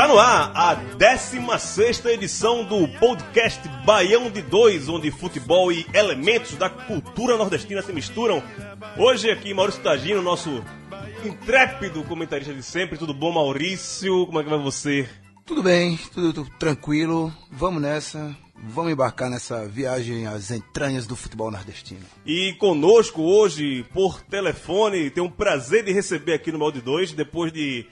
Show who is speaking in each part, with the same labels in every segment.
Speaker 1: Está no ar a 16 edição do podcast Baião de Dois, onde futebol e elementos da cultura nordestina se misturam. Hoje aqui Maurício Tagino, nosso intrépido comentarista de sempre. Tudo bom, Maurício? Como é que vai você?
Speaker 2: Tudo bem, tudo, tudo tranquilo. Vamos nessa. Vamos embarcar nessa viagem às entranhas do futebol nordestino.
Speaker 1: E conosco hoje, por telefone, tem um prazer de receber aqui no Mal de Dois, depois de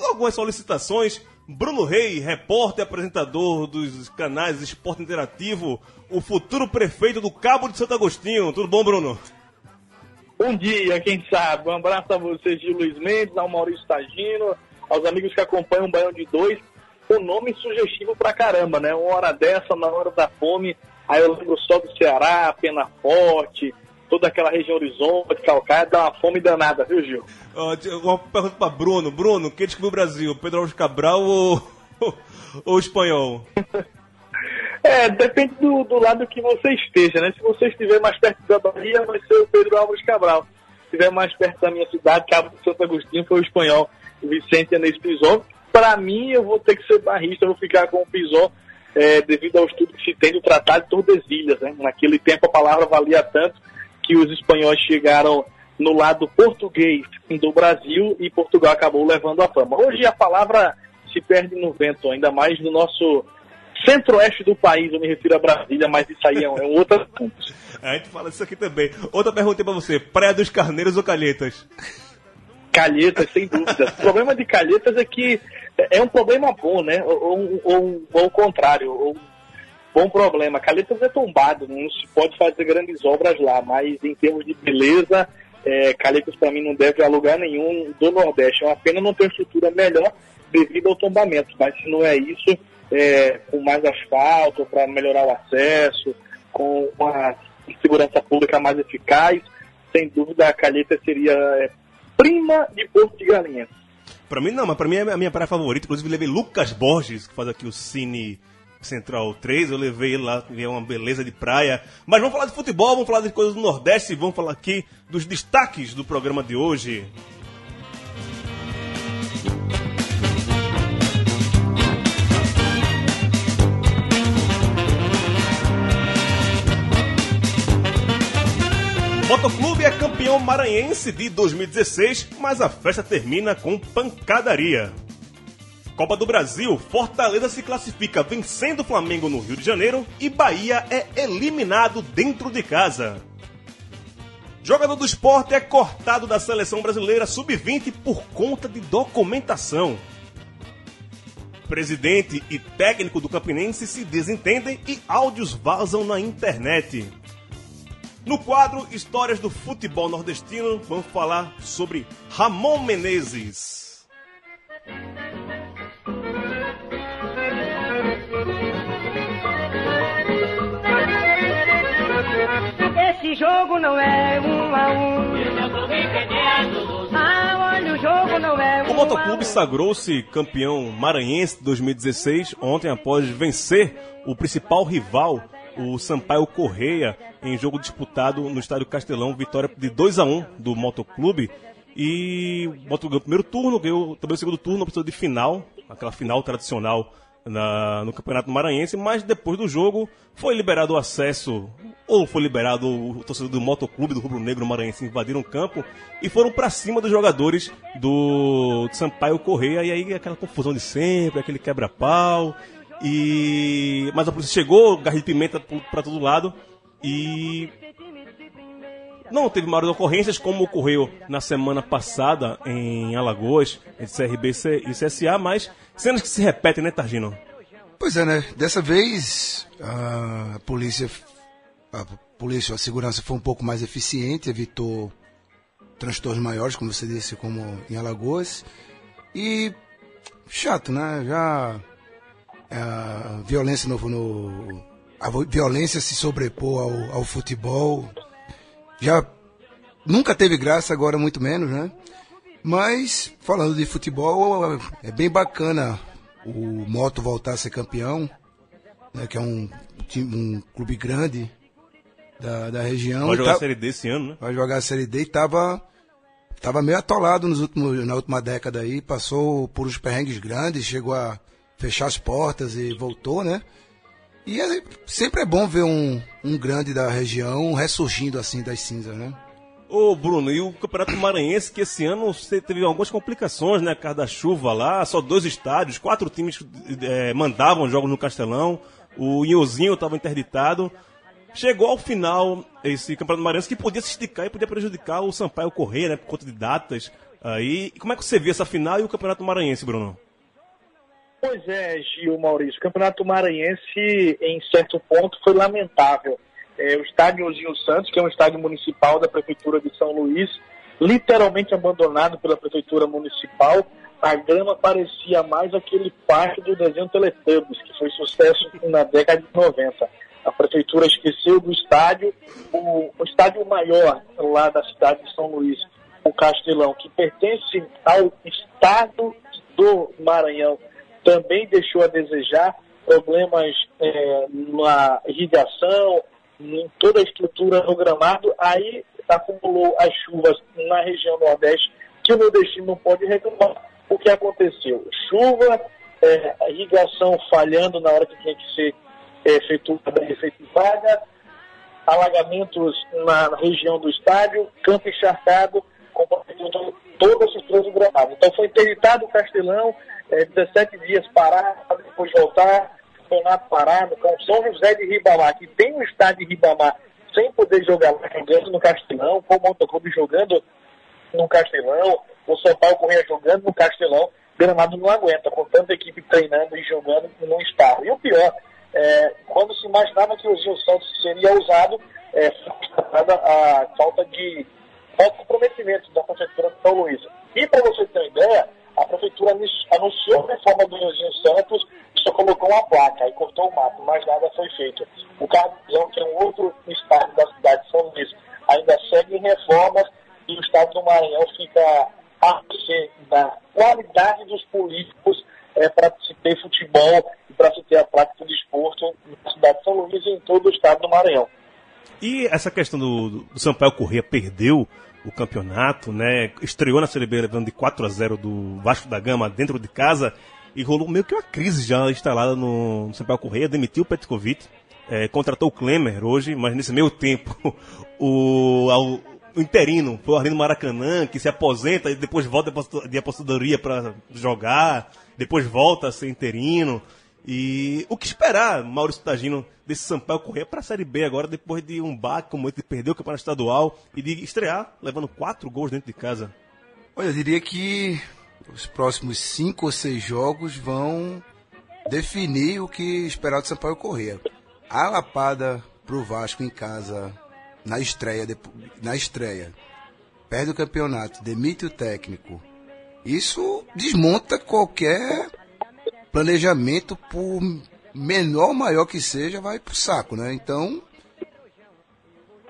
Speaker 1: algumas solicitações, Bruno Rei, repórter e apresentador dos canais Esporte Interativo, o futuro prefeito do Cabo de Santo Agostinho. Tudo bom, Bruno?
Speaker 3: Bom dia, quem sabe. Um abraço a você, Gil Luiz Mendes, ao Maurício Tagino, aos amigos que acompanham o Baião de Dois. O nome sugestivo pra caramba, né? Uma hora dessa, na hora da fome, aí eu lembro só do Ceará, Pena Forte, toda aquela região Horizonte, Calcaia, dá uma fome danada, viu, Gil?
Speaker 1: Ó, uma pergunta pra Bruno. Bruno, quem descobriu o Brasil? Pedro Alves Cabral ou, ou espanhol?
Speaker 3: É, depende do, do lado que você esteja, né? Se você estiver mais perto da Bahia, vai ser o Pedro Alves Cabral. Se estiver mais perto da minha cidade, Cabo de Santo Agostinho, foi o espanhol Vicente Anês Pizon. Para mim, eu vou ter que ser barrista, vou ficar com o Pizon é, devido ao estudo que se tem do Tratado de Tordesilhas. Né? Naquele tempo a palavra valia tanto que os espanhóis chegaram no lado português do Brasil e Portugal acabou levando a fama. Hoje a palavra se perde no vento, ainda mais no nosso centro-oeste do país, eu me refiro a Brasília, mas isso aí é um, é um outro assunto.
Speaker 1: A gente fala isso aqui também. Outra pergunta pra você: Praia dos Carneiros ou Calhetas?
Speaker 3: Calhetas, sem dúvida. O problema de Calhetas é que é um problema bom, né? Ou, ou, ou o contrário, ou bom problema. Calhetas é tombado, não se pode fazer grandes obras lá, mas em termos de beleza, é, Calhetas para mim não deve a lugar nenhum do Nordeste. É uma pena não ter estrutura melhor devido ao tombamento, mas se não é isso, é, com mais asfalto para melhorar o acesso, com uma segurança pública mais eficaz, sem dúvida a Calheta seria é, prima de Porto de Galinhas.
Speaker 1: Pra mim não, mas pra mim é a minha praia favorita. Inclusive levei Lucas Borges, que faz aqui o Cine Central 3. Eu levei ele lá, é uma beleza de praia. Mas vamos falar de futebol, vamos falar de coisas do Nordeste, vamos falar aqui dos destaques do programa de hoje. Motoclube é campeão maranhense de 2016, mas a festa termina com pancadaria. Copa do Brasil, Fortaleza se classifica vencendo o Flamengo no Rio de Janeiro e Bahia é eliminado dentro de casa. Jogador do esporte é cortado da seleção brasileira sub-20 por conta de documentação. Presidente e técnico do Campinense se desentendem e áudios vazam na internet. No quadro Histórias do Futebol Nordestino, vamos falar sobre Ramon Menezes.
Speaker 4: Esse jogo não é um a um. Ah, olha, o jogo não é um
Speaker 1: O Motoclube
Speaker 4: um.
Speaker 1: sagrou-se campeão maranhense 2016 ontem após vencer o principal rival, o Sampaio Correia, em jogo disputado no Estádio Castelão, vitória de 2 a 1 do Motoclube. E o Motoclube ganhou o primeiro turno, ganhou também o segundo turno, precisou de final, aquela final tradicional na- no Campeonato Maranhense, mas depois do jogo foi liberado o acesso, ou foi liberado o torcedor do Motoclube, do Rubro Negro Maranhense, invadiram o campo e foram pra cima dos jogadores do Sampaio Correia, e aí aquela confusão de sempre, aquele quebra-pau, e... mas a polícia chegou, garra de pimenta pra todo lado, e não teve maiores ocorrências, como ocorreu na semana passada em Alagoas, entre CRB e CSA, mas cenas que se repetem, né, Targino?
Speaker 2: Pois é, né? Dessa vez a polícia, a polícia, a segurança foi um pouco mais eficiente, evitou transtornos maiores, como você disse, como em Alagoas. E chato, né? Já é, a violência no, no a violência se sobrepor ao, ao futebol já nunca teve graça, agora muito menos, né? Mas falando de futebol, é bem bacana o Moto voltar a ser campeão, né, que é um, um clube grande da, da região.
Speaker 1: Vai jogar tá, a Série D esse ano, né?
Speaker 2: Vai jogar a Série D e tava, tava meio atolado nos últimos, na última década aí, passou por uns perrengues grandes, chegou a fechar as portas e voltou, né? E é, sempre é bom ver um, um grande da região ressurgindo assim das cinzas, né?
Speaker 1: Ô Bruno, e o Campeonato Maranhense, que esse ano teve algumas complicações, né? Por causa da chuva lá, só dois estádios, quatro times é, mandavam jogos no Castelão, o Inhozinho estava interditado. Chegou ao final esse Campeonato Maranhense que podia se esticar e podia prejudicar o Sampaio Correia, né? Por conta de datas. Aí, como é que você vê essa final e o Campeonato Maranhense, Bruno?
Speaker 3: Pois é, Gil Maurício. O Campeonato Maranhense, em certo ponto, foi lamentável é, o estádio Ozinho Santos, que é um estádio municipal da Prefeitura de São Luís, literalmente abandonado pela Prefeitura Municipal. A grama parecia mais aquele parque do desenho Teletubbies, que foi sucesso na década de 90. A Prefeitura esqueceu do estádio, o, o estádio maior lá da cidade de São Luís, o Castelão, que pertence ao Estado do Maranhão, também deixou a desejar problemas é, na irrigação, em toda a estrutura no gramado, aí acumulou as chuvas na região nordeste, que o nordestino não pode reclamar. O que aconteceu? Chuva, é, irrigação falhando na hora que tinha que ser é, efetuada efetivada, alagamentos na região do estádio, campo encharcado, comprometendo toda a estrutura do gramado. Então foi interditado o Castelão, é, 17 dias parar, depois voltar, campeonato parado com São José de Ribamar, que tem um estádio de Ribamar, sem poder jogar lá, jogando no Castelão, com o Motoclube jogando no Castelão, o São Paulo Correia jogando no Castelão, Gramado não aguenta, com tanta equipe treinando e jogando no estado. E o pior, é, quando se imaginava que o Gil Santos seria usado, é, a falta de falta de comprometimento da Prefeitura de São Luís. E para você ter uma ideia, a Prefeitura anunciou a reforma do Gil Santos só colocou uma placa e cortou o mato, mas nada foi feito. O Cardião, que é um outro estado da cidade de São Luís, ainda segue em reformas e o estado do Maranhão fica a mercê da qualidade dos políticos é, para se ter futebol e para se ter a prática do desporto na cidade de São Luís e em todo o estado do Maranhão.
Speaker 1: E essa questão do, do Sampaio Corrêa perdeu o campeonato, né? Estreou na Série B levando de 4 a 0 do Vasco da Gama dentro de casa e rolou meio que uma crise já instalada no, no Sampaio Correia, demitiu o Petkovic, é, contratou o Klemer hoje, mas nesse meio tempo o, o, o interino foi o Arlindo Maracanã, que se aposenta e depois volta de apostadoria para jogar, depois volta a ser interino. E o que esperar, Maurício Tagino, desse Sampaio Correia para a Série B agora, depois de um baque como ele perdeu o campeonato estadual e de estrear levando quatro gols dentro de casa?
Speaker 2: Olha, eu diria que os próximos cinco ou seis jogos vão definir o que esperar do Sampaio Corrêa. A lapada pro Vasco em casa na estreia, na estreia, perde o campeonato, demite o técnico. Isso desmonta qualquer planejamento, por menor ou maior que seja, vai pro saco, né? Então,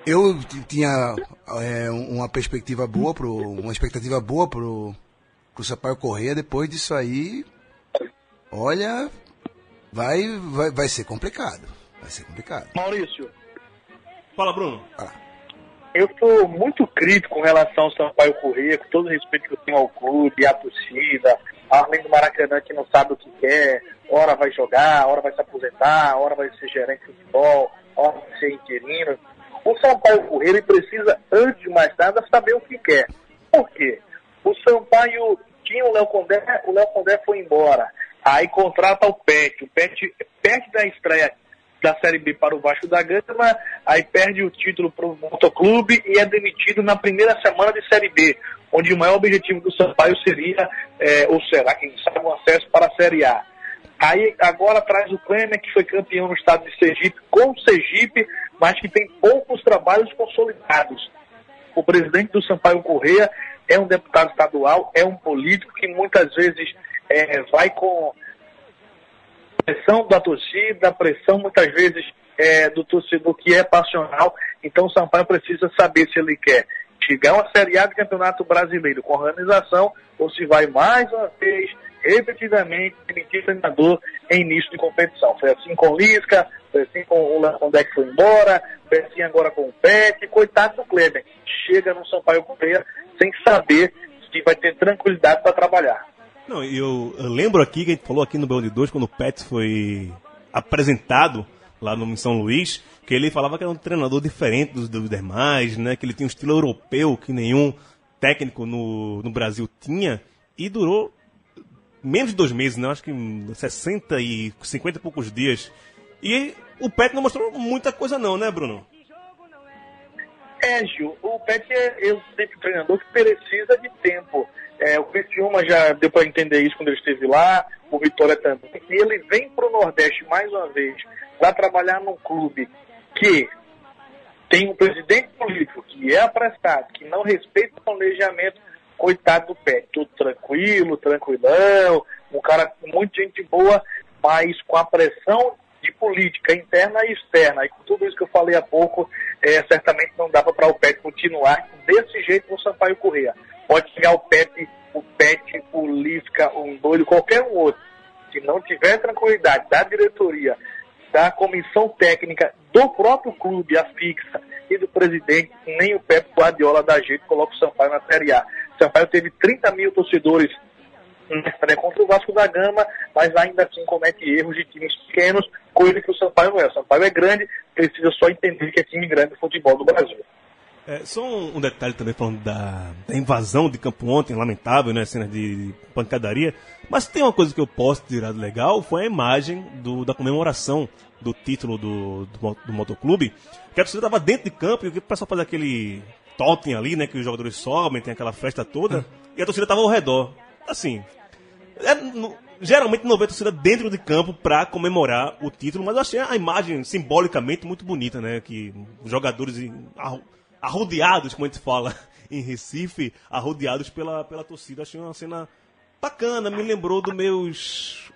Speaker 2: eu tinha é, uma perspectiva boa pro, uma expectativa boa pro pro Sampaio Correia, depois disso aí, olha, vai, vai, vai ser complicado. Vai ser complicado.
Speaker 3: Maurício.
Speaker 1: Fala, Bruno.
Speaker 3: Fala. Eu estou muito crítico com relação ao Sampaio Correia, com todo o respeito que eu tenho ao clube, à torcida, além do Maracanã que não sabe o que quer, hora vai jogar, hora vai se aposentar, hora vai ser gerente de futebol, hora vai ser interino. O Sampaio ele precisa, antes de mais nada, saber o que quer. Por quê? O Sampaio tinha o Léo Condé, o Léo Condé foi embora. Aí contrata o Pet. O Pet perde da estreia da Série B para o Vasco da Gama, aí perde o título para o Motoclube e é demitido na primeira semana de Série B, onde o maior objetivo do Sampaio seria, é, ou será, quem sabe, um acesso para a Série A. Aí agora traz o Klemer, que foi campeão no estado de Sergipe, com o Sergipe, mas que tem poucos trabalhos consolidados. O presidente do Sampaio Correia é um deputado estadual, é um político que muitas vezes é, vai com pressão da torcida, pressão muitas vezes é, do torcedor que é passional. Então o Sampaio precisa saber se ele quer chegar a uma Série A do Campeonato Brasileiro com organização ou se vai mais uma vez, repetidamente, demitir treinador em início de competição. Foi assim com o Lisca, foi assim com o Landé que foi embora, foi assim agora com o Pet, coitado do Kleber. Chega no Sampaio Correia sem saber se vai ter tranquilidade para trabalhar.
Speaker 1: Não, eu, eu, lembro aqui que a gente falou aqui no Belo de 2, quando o Pet foi apresentado lá no São Luís, que ele falava que era um treinador diferente dos, dos demais, né? Que ele tinha um estilo europeu que nenhum técnico no, no Brasil tinha, e durou menos de dois meses, né? Acho que 60 e 50 e poucos dias. E o Pet não mostrou muita coisa não, né, Bruno?
Speaker 3: É, Gil, o Pet é eu sempre treinador que precisa de tempo. É, o Criciúma já deu para entender isso quando ele esteve lá, o Vitória também. E ele vem para o Nordeste mais uma vez para trabalhar num clube que tem um presidente político que é apressado, que não respeita o planejamento, coitado do pé, tudo tranquilo, tranquilão, um cara muito gente boa, mas com a pressão de política interna e externa. E com tudo isso que eu falei há pouco, é, certamente não dá para o PET continuar desse jeito no Sampaio Correia. Pode chegar o PET, o PET, o Lisca, um doido, qualquer um outro. Se não tiver tranquilidade da diretoria, da comissão técnica do próprio clube, a fixa, e do presidente, nem o Pepe Guardiola da jeito coloca o Sampaio na Série A. O Sampaio teve 30 mil torcedores na contra o Vasco da Gama, mas ainda assim comete erros de times pequenos, coisa que o Sampaio não é. O Sampaio é grande, precisa só entender que é time grande do futebol do Brasil.
Speaker 1: É, só um, um, detalhe também falando da, da, invasão de campo ontem, lamentável, né? Cena de pancadaria. Mas tem uma coisa que eu posso tirar legal, foi a imagem do, da comemoração do título do, do, do motoclube. Que a torcida estava dentro de campo e o pessoal faz aquele totem ali, né? Que os jogadores sobem, tem aquela festa toda. Hum. E a torcida estava ao redor. Assim, é, no, geralmente não vê a torcida dentro de campo para comemorar o título, mas eu achei a imagem simbolicamente muito bonita, né? Que jogadores arrodeados, como a gente fala em Recife, arrodeados pela, pela torcida. Achei uma cena bacana, me lembrou dos meus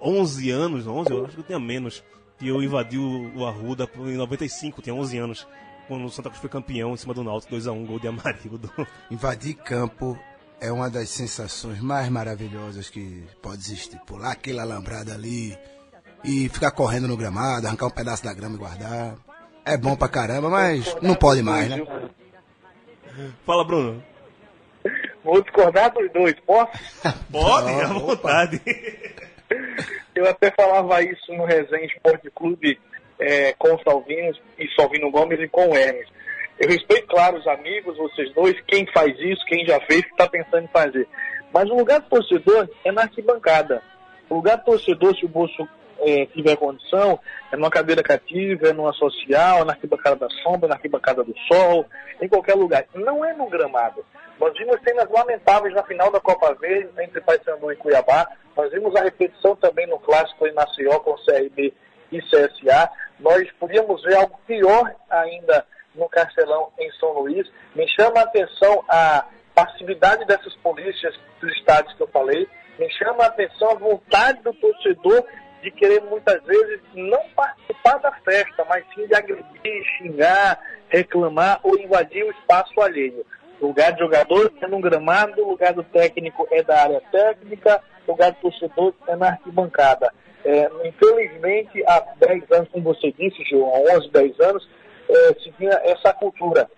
Speaker 1: 11 anos, 11, eu acho que eu tinha menos, que eu invadi o, o Arruda em 95, tinha 11 anos, quando o Santa Cruz foi campeão em cima do Náutico, 2x1, gol de Amarildo.
Speaker 2: Invadir campo é uma das sensações mais maravilhosas que pode existir. Pular aquele alambrado ali e ficar correndo no gramado, arrancar um pedaço da grama e guardar. É bom pra caramba, mas não pode mais, né?
Speaker 1: Fala, Bruno.
Speaker 3: Vou discordar dos dois, posso?
Speaker 1: Pode, à vontade.
Speaker 3: Eu até falava isso no Resenha Esporte Clube é, com o Salvino e Salvino Gomes e com o Hermes. Eu respeito, claro, os amigos, vocês dois, quem faz isso, quem já fez, que está pensando em fazer. Mas o lugar do torcedor é na arquibancada. O lugar do torcedor, se o bolso é, tiver condição, é numa cadeira cativa, é numa social, é na arquibancada da sombra, na arquibancada do sol, em qualquer lugar. Não é no gramado. Nós vimos cenas lamentáveis na final da Copa Verde, entre Paysandu e Cuiabá. Nós vimos a repetição também no clássico em Maceió com CRB e CSA. Nós podíamos ver algo pior ainda no Castelão, em São Luís. Me chama a atenção a passividade dessas polícias dos estados que eu falei. Me chama a atenção a vontade do torcedor de querer muitas vezes não participar da festa, mas sim de agredir, xingar, reclamar ou invadir o espaço alheio. O lugar de jogador é no gramado, o lugar do técnico é da área técnica, o lugar do torcedor é na arquibancada. É, infelizmente, há 10 anos, como você disse, João, há 11, 10 anos, é, se tinha essa cultura.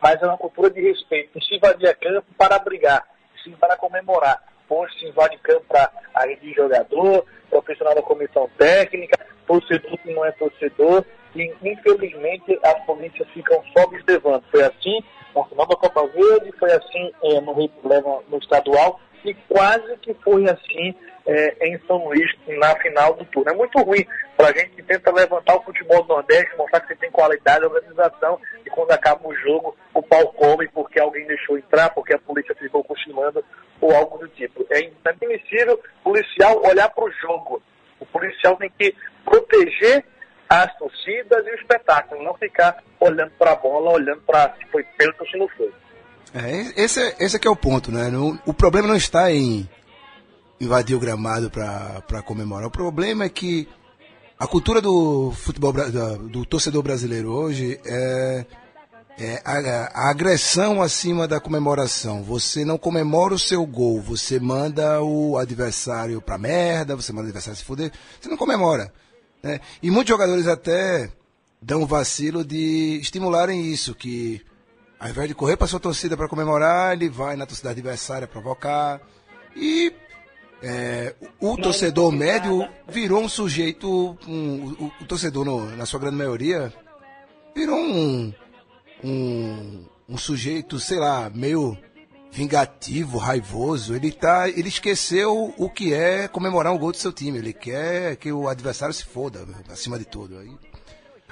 Speaker 3: Mas é uma cultura de respeito. Se invadia campo para brigar, sim para comemorar. Hoje se invade campo para agredir jogador, profissional da comissão técnica, torcedor que não é torcedor. E, infelizmente, as polícias ficam só observando. Foi assim no final da Copa Verde, foi assim é, no no estadual e quase que foi assim é, em São Luís na final do turno. É muito ruim para a gente que tenta levantar o futebol do Nordeste, mostrar que você tem qualidade, organização, e quando acaba o jogo, o pau come porque alguém deixou entrar, porque a polícia ficou cochilando, ou algo do tipo. É inadmissível o policial olhar para o jogo. O policial tem que proteger as torcidas e o espetáculo, não ficar olhando para a bola, olhando para se foi pênalti ou se não foi.
Speaker 2: É, esse, é- esse é que é o ponto, né? Não- o problema não está em invadir o gramado para comemorar. O problema é que a cultura do futebol do torcedor brasileiro hoje é, é a, a agressão acima da comemoração. Você não comemora o seu gol, você manda o adversário pra merda, você manda o adversário se fuder, você não comemora. né? E muitos jogadores até dão vacilo de estimularem isso, que ao invés de correr para sua torcida para comemorar, ele vai na torcida adversária provocar. E é, o, torcedor médio virou um sujeito, um- o, o torcedor, no- na sua grande maioria, virou um, um, um sujeito, sei lá, meio vingativo, raivoso. Ele, tá, ele esqueceu o que é comemorar um gol do seu time. Ele quer que o adversário se foda, acima de tudo. Aí,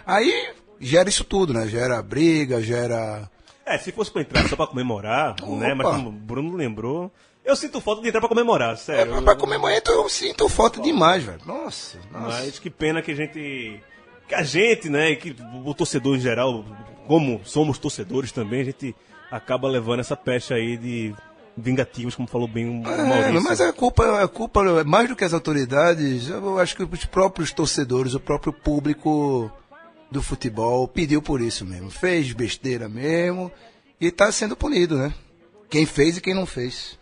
Speaker 2: aí gera isso tudo, né? Gera briga, gera.
Speaker 1: É, se fosse pra entrar só pra comemorar, né? Mas
Speaker 2: Opa.
Speaker 1: como o Bruno lembrou, eu sinto falta de entrar pra comemorar,
Speaker 2: É,
Speaker 1: sério.
Speaker 2: mas pra comemorar, eu sinto falta demais, velho. Nossa, nossa.
Speaker 1: Mas que pena que a gente. Que a gente, né? Que o torcedor em geral, como somos torcedores também, a gente acaba levando essa pecha aí de vingativos, como falou bem o
Speaker 2: É,
Speaker 1: Maurício.
Speaker 2: mas a culpa, a culpa é mais do que as autoridades. Eu acho que os próprios torcedores, o próprio público do futebol pediu por isso mesmo. Fez besteira mesmo e tá sendo punido, né? Quem fez e quem não fez.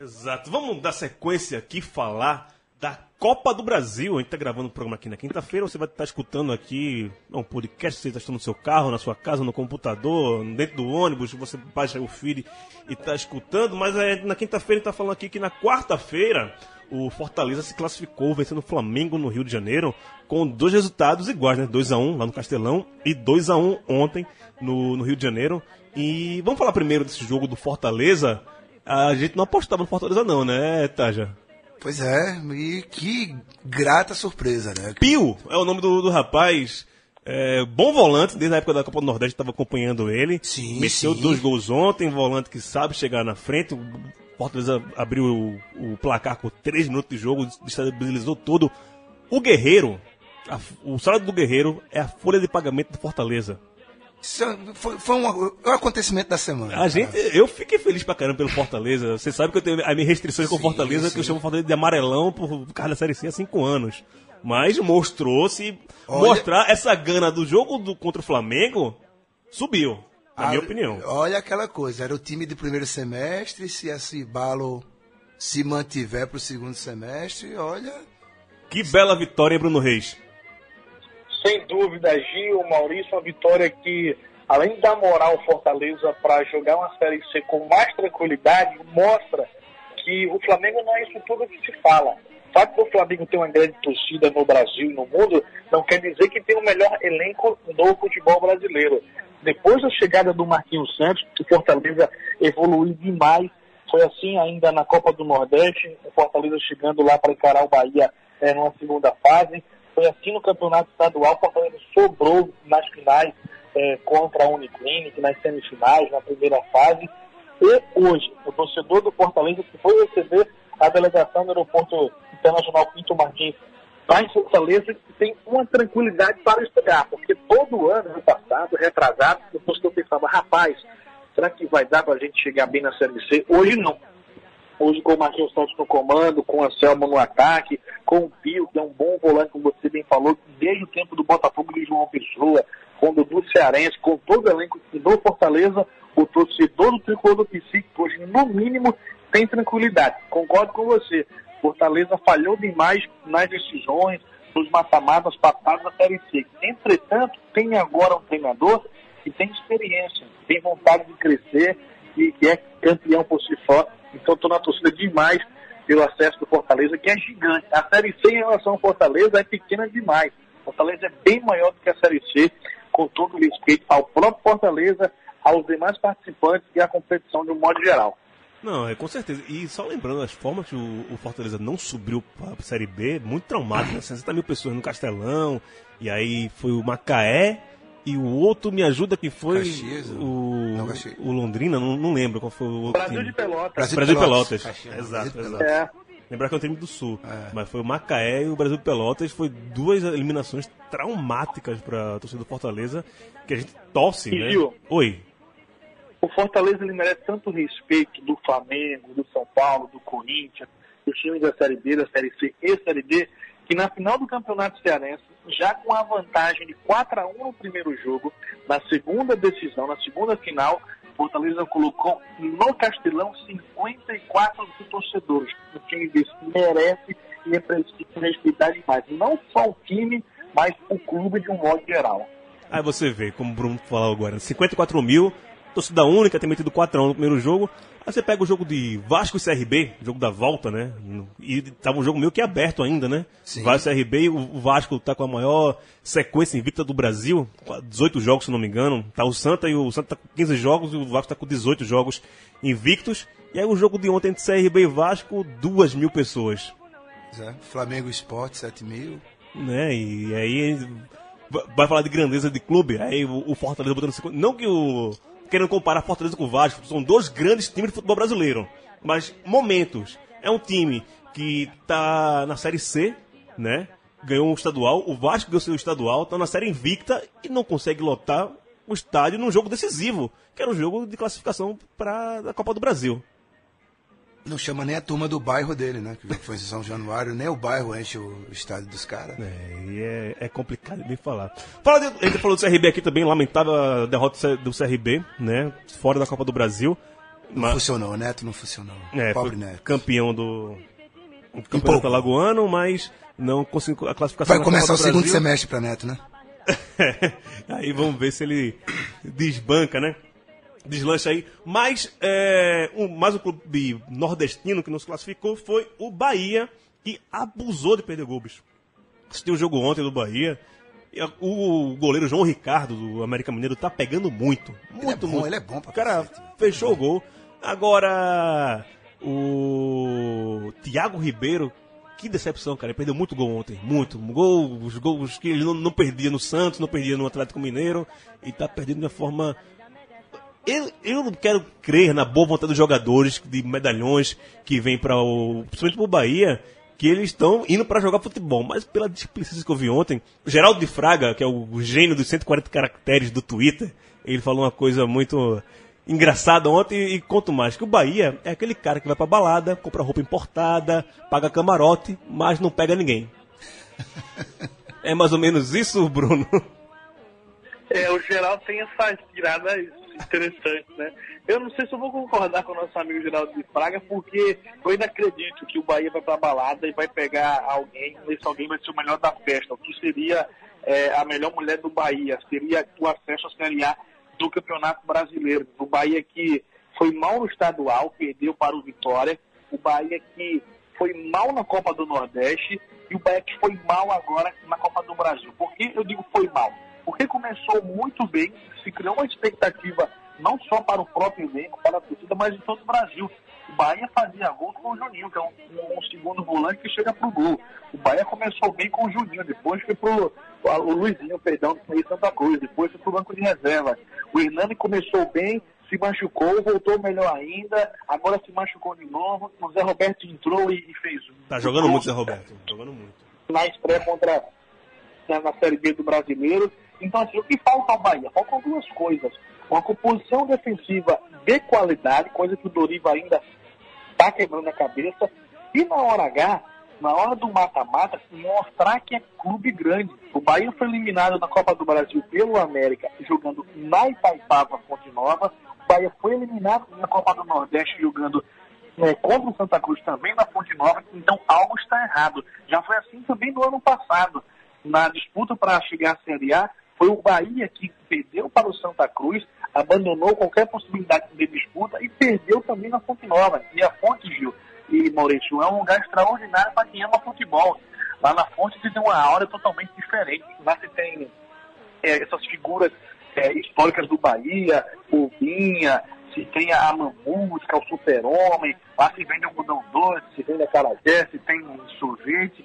Speaker 1: Exato. Vamos dar sequência aqui falar da Copa do Brasil. A gente tá gravando o programa aqui na quinta-feira. Você vai estar escutando aqui um podcast, você está escutando no seu carro, na sua casa, no computador, dentro do ônibus. Você baixa o feed e tá escutando. Mas é, na quinta-feira a gente tá falando aqui que na quarta-feira o Fortaleza se classificou vencendo o Flamengo no Rio de Janeiro com dois resultados iguais, né? 2x1 lá no Castelão e 2x1 ontem no, no Rio de Janeiro. E vamos falar primeiro desse jogo do Fortaleza. A gente não apostava no Fortaleza, não, né, Taja?
Speaker 2: Pois é, e que grata surpresa, né?
Speaker 1: Pio é o nome do, do rapaz. É, bom volante, desde a época da Copa do Nordeste estava acompanhando ele.
Speaker 2: Sim,
Speaker 1: Meteu
Speaker 2: sim.
Speaker 1: dois gols ontem, volante que sabe chegar na frente. O Fortaleza abriu o, o placar com três minutos de jogo, destabilizou todo. O Guerreiro, a- o salário do Guerreiro é a folha de pagamento do Fortaleza.
Speaker 2: Isso foi, foi um, um acontecimento da semana.
Speaker 1: A gente, eu fiquei feliz pra caramba pelo Fortaleza. Você sabe que eu tenho as minhas restrições com o
Speaker 2: Sim,
Speaker 1: Fortaleza, que eu
Speaker 2: sim.
Speaker 1: chamo o Fortaleza de amarelão por causa da Série C há cinco anos. Mas mostrou-se,
Speaker 2: Olha-
Speaker 1: mostrar essa gana do jogo do, contra o Flamengo, subiu, na minha
Speaker 2: Ah,
Speaker 1: opinião.
Speaker 2: Olha aquela coisa, era o time de primeiro semestre, se esse balo se mantiver pro segundo semestre, olha.
Speaker 1: Que bela vitória, hein, Bruno Reis.
Speaker 3: Sem dúvida, Gil, Maurício, uma vitória que, além da moral Fortaleza para jogar uma Série C com mais tranquilidade, mostra que o Flamengo não é isso tudo que se fala. O fato do Flamengo ter uma grande torcida no Brasil e no mundo não quer dizer que tem o melhor elenco do futebol brasileiro. Depois da chegada do Marquinhos Santos, o Fortaleza evoluiu demais. Foi assim ainda na Copa do Nordeste, o Fortaleza chegando lá para encarar o Bahia eh, numa segunda fase. Foi assim no campeonato estadual, o Fortaleza sobrou nas finais eh, contra a Uniclinic, nas semifinais, na primeira fase. E hoje, o torcedor do Fortaleza que foi receber a delegação do aeroporto internacional Pinto Martins lá em Fortaleza tem uma tranquilidade para esperar, porque todo ano, ano passado, retrasado, o torcedor pensava, rapaz, será que vai dar para a gente chegar bem na Série C? Hoje não. Hoje com o Marquinhos Santos no comando, com o Anselmo no ataque, com o Pio, que é um bom volante, como você bem falou, desde o tempo do Botafogo de João Pessoa, com o Dudu Cearense, com todo o elenco do Fortaleza, o torcedor do tricolor do Psique, hoje, no mínimo, tem tranquilidade. Concordo com você. Fortaleza falhou demais nas decisões, nos mata-matas passados da Série C. Entretanto, tem agora um treinador que tem experiência, tem vontade de crescer e que é campeão por si só. Então, estou na torcida demais pelo acesso do Fortaleza, que é gigante. A Série C em relação ao Fortaleza é pequena demais. Fortaleza é bem maior do que a Série C, com todo o respeito ao próprio Fortaleza, aos demais participantes e à competição de um modo geral.
Speaker 1: Não, é com certeza. E só lembrando as formas que o, o Fortaleza não subiu para a Série B, muito traumático, né? 60 mil pessoas no Castelão, e aí foi o Macaé, e o outro me ajuda que foi
Speaker 2: Caxias,
Speaker 1: o,
Speaker 2: não,
Speaker 1: o Londrina, não, não lembro qual foi o outro
Speaker 3: Brasil
Speaker 1: time.
Speaker 3: de Pelotas.
Speaker 2: Brasil
Speaker 1: Brasil de
Speaker 2: Pelotas.
Speaker 1: Pelotas.
Speaker 2: Caxias,
Speaker 1: Exato,
Speaker 2: Brasil de
Speaker 1: exato.
Speaker 3: É,
Speaker 1: Lembrar que é um time do Sul.
Speaker 2: É.
Speaker 1: Mas foi o Macaé e o Brasil de Pelotas. Foi duas eliminações traumáticas para a torcida do Fortaleza. Que a gente torce,
Speaker 3: E
Speaker 1: né?
Speaker 3: Gil?
Speaker 1: Oi.
Speaker 3: O Fortaleza ele merece tanto respeito do Flamengo, do São Paulo, do Corinthians, dos times da Série B, da Série C e Série D, que na final do Campeonato Cearense, já com a vantagem de 4 a 1 no primeiro jogo, na segunda decisão, na segunda final, Fortaleza colocou no Castelão 54 mil torcedores. O time desse merece e é preciso respeitar demais. Não só o time, mas o clube de um modo geral.
Speaker 1: Aí você vê, como o Bruno falou agora, 54 mil, torcida única, tem metido 4x1 no primeiro jogo. Aí você pega o jogo de Vasco e CRB, jogo da volta, né? E tava um jogo meio que aberto ainda, né?
Speaker 2: Sim.
Speaker 1: Vasco e CRB, o Vasco tá com a maior sequência invicta do Brasil, 18 jogos, se não me engano. Tá o Santa e o Santa tá com 15 jogos e o Vasco tá com 18 jogos invictos. E aí o jogo de ontem entre CRB e Vasco, 2 mil pessoas.
Speaker 2: É. Flamengo Esporte, 7 mil.
Speaker 1: né? E aí va- vai falar de grandeza de clube, aí o, o Fortaleza botando 50. Não que o. Querendo comparar Fortaleza com o Vasco, são dois grandes times de futebol brasileiro. Mas momentos. É um time que tá na Série C, né? Ganhou um estadual, o Vasco ganhou seu estadual, tá na série invicta e não consegue lotar o estádio num jogo decisivo, que era um jogo de classificação para a Copa do Brasil.
Speaker 2: Não chama nem a turma do bairro dele, né? Que foi em São Januário, nem o bairro enche o estádio dos caras.
Speaker 1: É, e é, é complicado de falar. Fala de, gente falou do CRB aqui também, lamentável a derrota do CRB, né? Fora da Copa do Brasil.
Speaker 2: Não
Speaker 1: Mas,
Speaker 2: funcionou, o Neto não funcionou.
Speaker 1: é,
Speaker 2: Pobre Neto.
Speaker 1: campeão do, do campeonato alagoano, mas não conseguiu a classificação
Speaker 2: Vai começar o segundo semestre pra Neto, né?
Speaker 1: aí vamos ver se ele desbanca, né? Deslancha aí. Mas é, um, mais um clube nordestino que nos classificou foi o Bahia, que abusou de perder gol, bicho. Assisti o jogo ontem do Bahia. E o goleiro João Ricardo, do América Mineiro, tá pegando muito. Muito,
Speaker 2: bom,
Speaker 1: muito.
Speaker 2: ele é bom pra
Speaker 1: O cara
Speaker 2: cacete.
Speaker 1: fechou o gol. Agora, o Thiago Ribeiro, que decepção, cara. Ele perdeu muito gol ontem. Muito. Gol, os gols que ele não, não perdia no Santos, não perdia no Atlético Mineiro. E tá perdendo de uma forma. Eu, eu não quero crer na boa vontade dos jogadores de medalhões que vêm para o. principalmente pro Bahia, que eles estão indo para jogar futebol. Mas pela displicência que eu vi ontem, o Geraldo de Fraga, que é o gênio dos 140 caracteres do Twitter, ele falou uma coisa muito engraçada ontem e conto mais, que o Bahia é aquele cara que vai pra balada, compra roupa importada, paga camarote, mas não pega ninguém. É mais ou menos isso, Bruno?
Speaker 3: É, o Geraldo tem essas tiradas interessantes, né? Eu não sei se eu vou concordar com o nosso amigo Geraldo de Praga, porque eu ainda acredito que o Bahia vai pra balada e vai pegar alguém, e esse alguém vai ser o melhor da festa, o que seria é, a melhor mulher do Bahia, seria o acesso à Série A do Campeonato Brasileiro. O Bahia que foi mal no estadual, perdeu para o Vitória, o Bahia que foi mal na Copa do Nordeste e o Bahia que foi mal agora na Copa do Brasil. Por que eu digo foi mal? Porque começou muito bem, se criou uma expectativa não só para o próprio elenco, para a torcida, mas em todo o Brasil. O Bahia fazia gol com o Juninho, que é um, um segundo volante que chega pro gol. O Bahia começou bem com o Juninho, depois foi pro o Luizinho, perdão, que Santa Cruz, depois foi pro banco de reserva. O Hernani começou bem, se machucou, voltou melhor ainda, agora se machucou de novo. O Zé Roberto entrou e, e fez um
Speaker 1: Tá jogando muito, Zé Roberto. Jogando muito.
Speaker 3: na estreia contra na, na Série B do Brasileiro. Então, assim, o que falta ao Bahia? Faltam duas coisas. Uma composição defensiva de qualidade, coisa que o Doriva ainda está quebrando a cabeça. E na hora H, na hora do mata-mata, mostrar que é clube grande. O Bahia foi eliminado na Copa do Brasil pelo América, jogando na Itaipava Fonte Nova. O Bahia foi eliminado na Copa do Nordeste, jogando é, contra o Santa Cruz também na Fonte Nova, então algo está errado. Já foi assim também no ano passado. Na disputa para chegar à Série A, foi o Bahia que perdeu para o Santa Cruz, abandonou qualquer possibilidade de disputa e perdeu também na Fonte Nova. E a Fonte, Gil e Maurício, é um lugar extraordinário para quem ama futebol. Lá na Fonte se tem uma aura totalmente diferente. Lá se tem é, essas figuras é, históricas do Bahia, o Vinha, se tem a que é o super-homem, lá se vende algodão doce, se vende acarajé, se tem sorvete.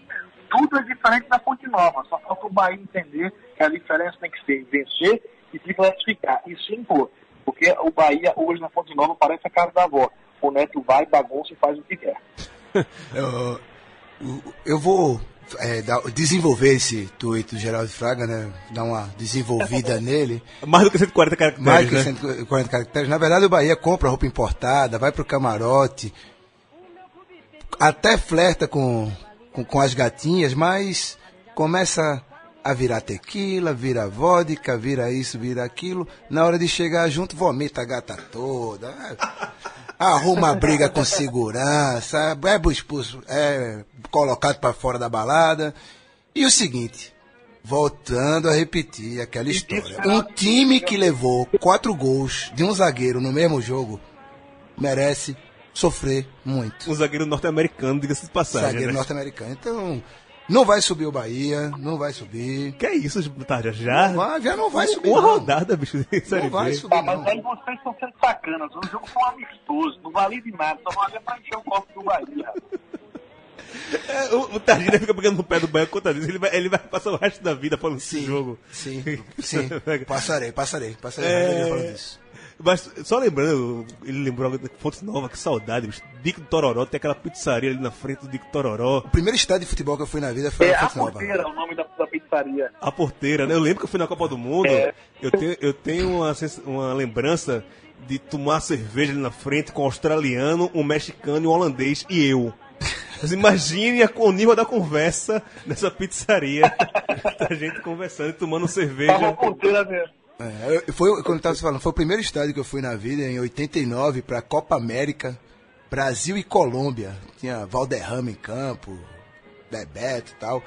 Speaker 3: Tudo é diferente da Fonte Nova. Só falta o Bahia entender que a diferença tem que ser vencer e se classificar. E se impor. Porque o Bahia hoje na Fonte Nova parece a casa da avó. O Neto vai, bagunça e faz o que quer.
Speaker 2: Eu, eu vou é, dar- desenvolver esse tweet do Geraldo Fraga, né? Dar uma desenvolvida nele.
Speaker 1: Mais do que 140 caracteres,
Speaker 2: Mais que
Speaker 1: né?
Speaker 2: 140 caracteres. Na verdade, o Bahia compra roupa importada, vai pro camarote, até flerta com, com, com as gatinhas, mas começa a virar tequila, vira vodka, vira isso, vira aquilo. Na hora de chegar junto, vomita a gata toda. Arruma briga com segurança, é expulso, é colocado para fora da balada. E o seguinte, voltando a repetir aquela história. Um time que levou quatro gols de um zagueiro no mesmo jogo merece sofrer muito.
Speaker 1: Um zagueiro norte-americano, diga-se de passagem.
Speaker 2: Zagueiro
Speaker 1: né?
Speaker 2: norte-americano. Então, não vai subir o Bahia, não vai subir.
Speaker 1: Que é isso, Tarja? Já?
Speaker 2: Não vai, já não vai subir.
Speaker 1: Uma
Speaker 2: não.
Speaker 1: rodada, bicho.
Speaker 2: Não vai subir,
Speaker 3: Ah, mas
Speaker 2: não.
Speaker 3: aí vocês estão sendo sacanas. O jogo foi amistoso, não valia de nada, só valia pra encher o copo do Bahia.
Speaker 1: É, o, o Targina fica pegando no pé do Bahia quantas vezes ele vai, ele vai passar o resto da vida falando desse
Speaker 2: Sim,
Speaker 1: jogo.
Speaker 2: sim, sim. Passarei, passarei, passarei.
Speaker 1: É.
Speaker 2: É... falando disso.
Speaker 1: Mas só lembrando, ele lembrou Fontes Nova, que saudade, bicho. Dico do Tororó, tem aquela pizzaria ali na frente do Dico Tororó.
Speaker 2: O primeiro estádio de futebol que eu fui na vida foi
Speaker 3: É
Speaker 2: a
Speaker 3: a
Speaker 2: Fonte Nova.
Speaker 3: porteira, o nome da, da pizzaria.
Speaker 1: A porteira, né? Eu lembro que eu fui na Copa do Mundo.
Speaker 3: É.
Speaker 1: Eu tenho, eu tenho uma, uma lembrança de tomar cerveja ali na frente com um australiano, um mexicano e um holandês e eu. Mas imagine a- o nível da conversa nessa pizzaria. a gente conversando e tomando
Speaker 3: Tava a
Speaker 1: cerveja.
Speaker 3: porteira mesmo.
Speaker 2: É, foi, como eu estava falando, foi o primeiro estádio que eu fui na vida, em 89, para a Copa América, Brasil e Colômbia. Tinha Valderrama em campo, Bebeto e tal.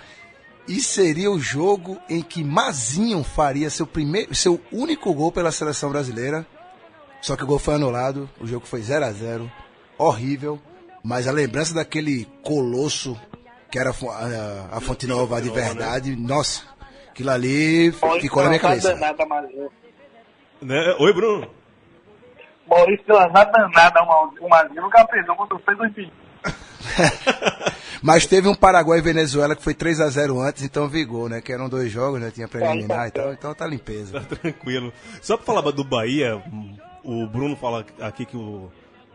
Speaker 2: E seria o jogo em que Mazinho faria seu, primeiro, seu único gol pela seleção brasileira. Só que o gol foi anulado, o jogo foi 0 a 0 horrível. Mas a lembrança daquele colosso que era a a, a Fonte Nova de verdade, nossa, aquilo ali ficou na minha cabeça.
Speaker 3: Danada, Mazinho.
Speaker 1: Né? Oi, Bruno.
Speaker 3: Maurício deu uma danada, o um Mazinho nunca perdeu quando fez o impedido.
Speaker 2: Mas teve um Paraguai e Venezuela que foi 3 a 0 antes, então vigou, né? Que eram dois jogos, né? Tinha preliminar e tal, então tá limpeza.
Speaker 1: Tá tranquilo. Só pra falar do Bahia, o Bruno fala aqui que o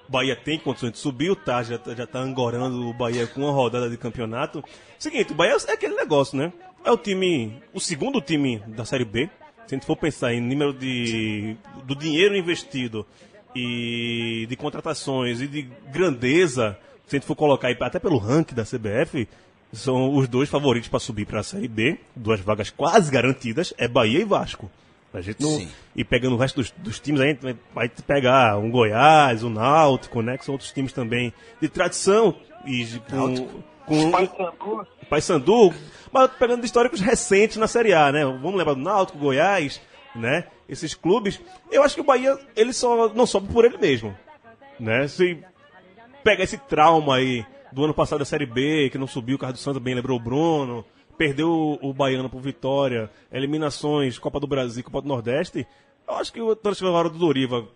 Speaker 1: Bahia tem condições de subir, o Tar já, tá- já tá angorando o Bahia com uma rodada de campeonato. Seguinte, o Bahia é aquele negócio, né? É o time, o segundo time da Série B. Se a gente for pensar em número de do dinheiro investido e de contratações e de grandeza, se a gente for colocar aí até pelo ranking da CBF, são os dois favoritos para subir para a Série B, duas vagas quase garantidas, é Bahia e Vasco. A gente não,
Speaker 2: Sim.
Speaker 1: e pegando o resto dos, dos times, a gente vai- pegar um Goiás, um Náutico, né, que são outros times também de tradição e de- com,
Speaker 2: Náutico.
Speaker 1: Com
Speaker 3: Paysandu,
Speaker 1: Paysandu, mas pegando históricos recentes na Série A, né? Vamos lembrar do Náutico, Goiás, né? Esses clubes. Eu acho que o Bahia, ele só não sobe por ele mesmo, né? Se pega esse trauma aí do ano passado da Série B, que não subiu, o Carlos Santos bem lembrou o Bruno, perdeu o, Baiano por Vitória, eliminações, Copa do Brasil, Copa do Nordeste. Eu acho que o a hora do Doriva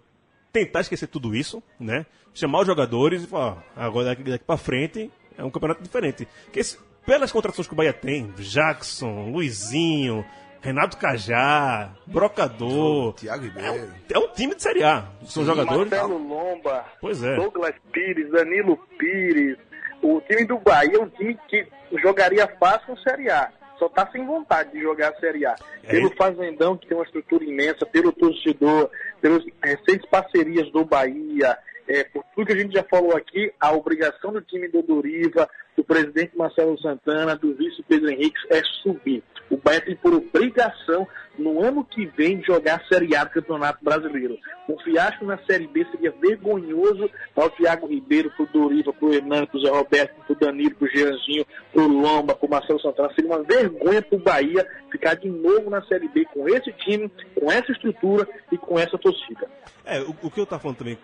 Speaker 1: tentar esquecer tudo isso, né? Chamar os jogadores e falar, "Ah, agora daqui, daqui pra frente é um campeonato diferente. Que esse- pelas contratações que o Bahia tem, Jackson, Luizinho, Renato Cajá, Brocador.
Speaker 2: Thiago
Speaker 1: É um, é um time de Série A. São jogadores.
Speaker 3: Marcelo Lomba,
Speaker 1: Pois é.
Speaker 3: Douglas Pires, Danilo Pires. O time do Bahia é um time que jogaria fácil no Série A. Só tá sem vontade de jogar a Série A.
Speaker 1: É
Speaker 3: Pelo
Speaker 1: isso.
Speaker 3: Fazendão, que tem uma estrutura imensa, pelo torcedor, pelas seis parcerias do Bahia, é, por tudo que a gente já falou aqui, a obrigação do time do Doriva, do presidente Marcelo Santana, do vice Pedro Henrique é subir. O Bahia tem por obrigação, no ano que vem, jogar a Série A do Campeonato Brasileiro. Um fiasco na Série B seria vergonhoso para o Thiago Ribeiro, para o Doriva, o Hernando, para o Zé Roberto, para o Danilo, para o Jeanzinho, o Lomba, para o Marcelo Santana. Seria uma vergonha para o Bahia ficar de novo na Série B com esse time, com essa estrutura e com essa torcida.
Speaker 1: É, o, o que eu tava falando também,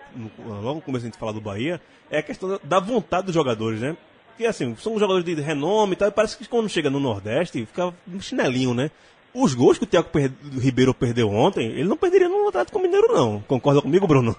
Speaker 1: logo no começo a gente falar do Bahia, é a questão da, da vontade dos jogadores, né? Que assim, são jogadores de renome e tal, e parece que quando chega no Nordeste, fica um chinelinho, né? Os gols que o Thiago per- Ribeiro perdeu ontem, ele não perderia no Atlético Mineiro, não. Concorda comigo, Bruno?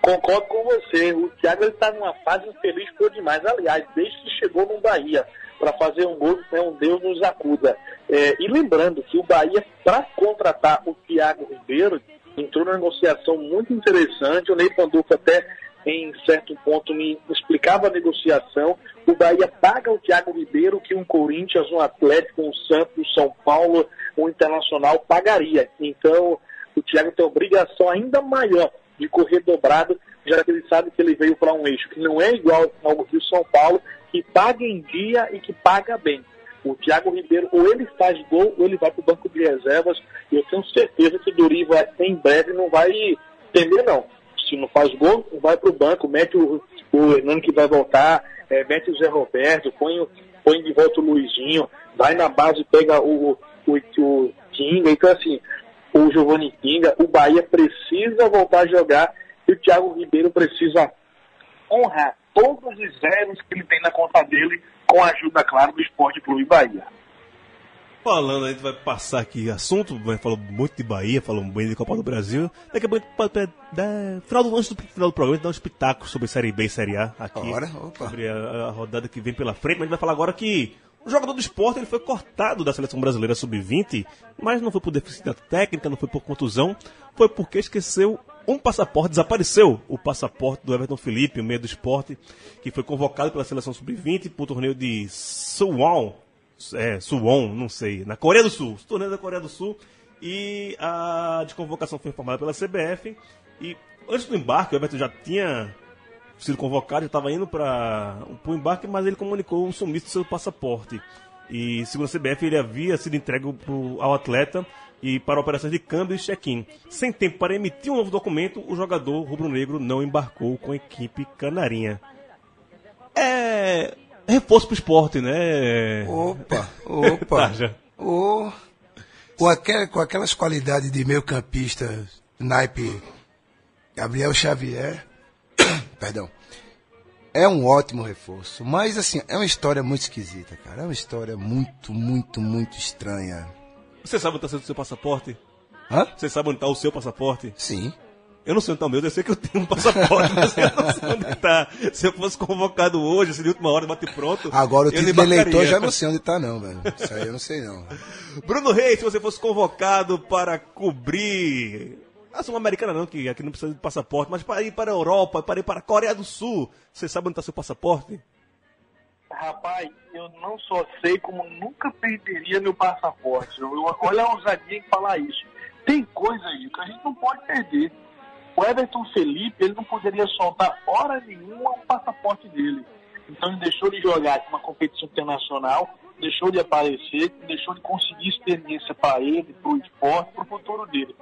Speaker 3: Concordo com você. O Thiago está numa fase infeliz por demais. Aliás, desde que chegou no Bahia para fazer um gol, é um Deus nos acuda. É, e lembrando que o Bahia, para contratar o Thiago Ribeiro, entrou numa negociação muito interessante. O Ney Pandolfo até em certo ponto me explicava a negociação. O Bahia paga o Thiago Ribeiro que um Corinthians, um Atlético, um Santos, São Paulo, um Internacional pagaria. Então, o Thiago tem obrigação ainda maior de correr dobrado, já que ele sabe que ele veio para um eixo que não é igual ao Rio São Paulo, que paga em dia e que paga bem. O Thiago Ribeiro, ou ele faz gol, ou ele vai para o banco de reservas. E eu tenho certeza que o Doriva, em breve, não vai entender, não. Se não faz gol, vai para o banco, mete o, o Hernani que vai voltar, é, mete o Zé Roberto, põe, põe de volta o Luizinho, vai na base, pega o, o, o Kinga. Então, assim, o Giovanni Kinga, o Bahia precisa voltar a jogar e o Thiago Ribeiro precisa honrar todos os zeros que ele tem na conta dele com a ajuda, claro, do Esporte Clube Bahia.
Speaker 1: Falando, a gente vai passar aqui assunto, falou muito de Bahia, falou muito de Copa do Brasil. Daqui a pouco, pode dar- final do, antes do final do programa, a gente dá um espetáculo sobre Série B e Série A aqui.
Speaker 2: Ora, opa.
Speaker 1: Sobre a, a rodada que vem pela frente, mas a gente vai falar agora que o jogador do esporte ele foi cortado da seleção brasileira sub-20, mas não foi por deficiência técnica, não foi por contusão, foi porque esqueceu um passaporte, desapareceu o passaporte do Everton Felipe, o meio do esporte, que foi convocado pela seleção sub-20 para o torneio de Suwon, é, Suwon, não sei, na Coreia do Sul, torneio da Coreia do Sul, e a desconvocação foi informada pela CBF, e antes do embarque, o Everton já tinha sido convocado, já estava indo para o embarque, mas ele comunicou o sumiço do seu passaporte. E segundo a CBF, ele havia sido entregue pro- ao atleta e para operações de câmbio e check-in. Sem tempo para emitir um novo documento, o jogador rubro-negro não embarcou com a equipe canarinha. É reforço pro esporte, né?
Speaker 2: Opa, opa.
Speaker 1: Taja.
Speaker 2: Ô, com, aquel- com aquelas qualidades de meio campista, naipe Gabriel Xavier, perdão, é um ótimo reforço. Mas, assim, é uma história muito esquisita, cara. É uma história muito, muito, muito estranha.
Speaker 1: Você sabe onde está o seu passaporte?
Speaker 2: Hã?
Speaker 1: Você sabe onde está o seu passaporte?
Speaker 2: Sim.
Speaker 1: Eu não sei onde está o meu, eu sei que eu tenho um passaporte, mas eu não sei onde está. Se eu fosse convocado hoje, se de última hora bate pronto.
Speaker 2: Agora o título eleitor já não sei onde tá, não, velho. Isso aí eu não sei, não.
Speaker 1: Bruno Reis, se você fosse convocado para cobrir. A Sul-Americana não, que aqui não precisa de passaporte, mas para ir para a Europa, para ir para a Coreia do Sul, você sabe onde está seu passaporte?
Speaker 3: Rapaz, eu não só sei como nunca perderia meu passaporte. Eu- eu- olha a ousadia em falar isso. Tem coisa aí que a gente não pode perder. O Everton Felipe, ele não poderia soltar hora nenhuma o passaporte dele. Então ele deixou de jogar uma competição internacional, deixou de aparecer, deixou de conseguir experiência para ele, para o esporte, para o futuro dele.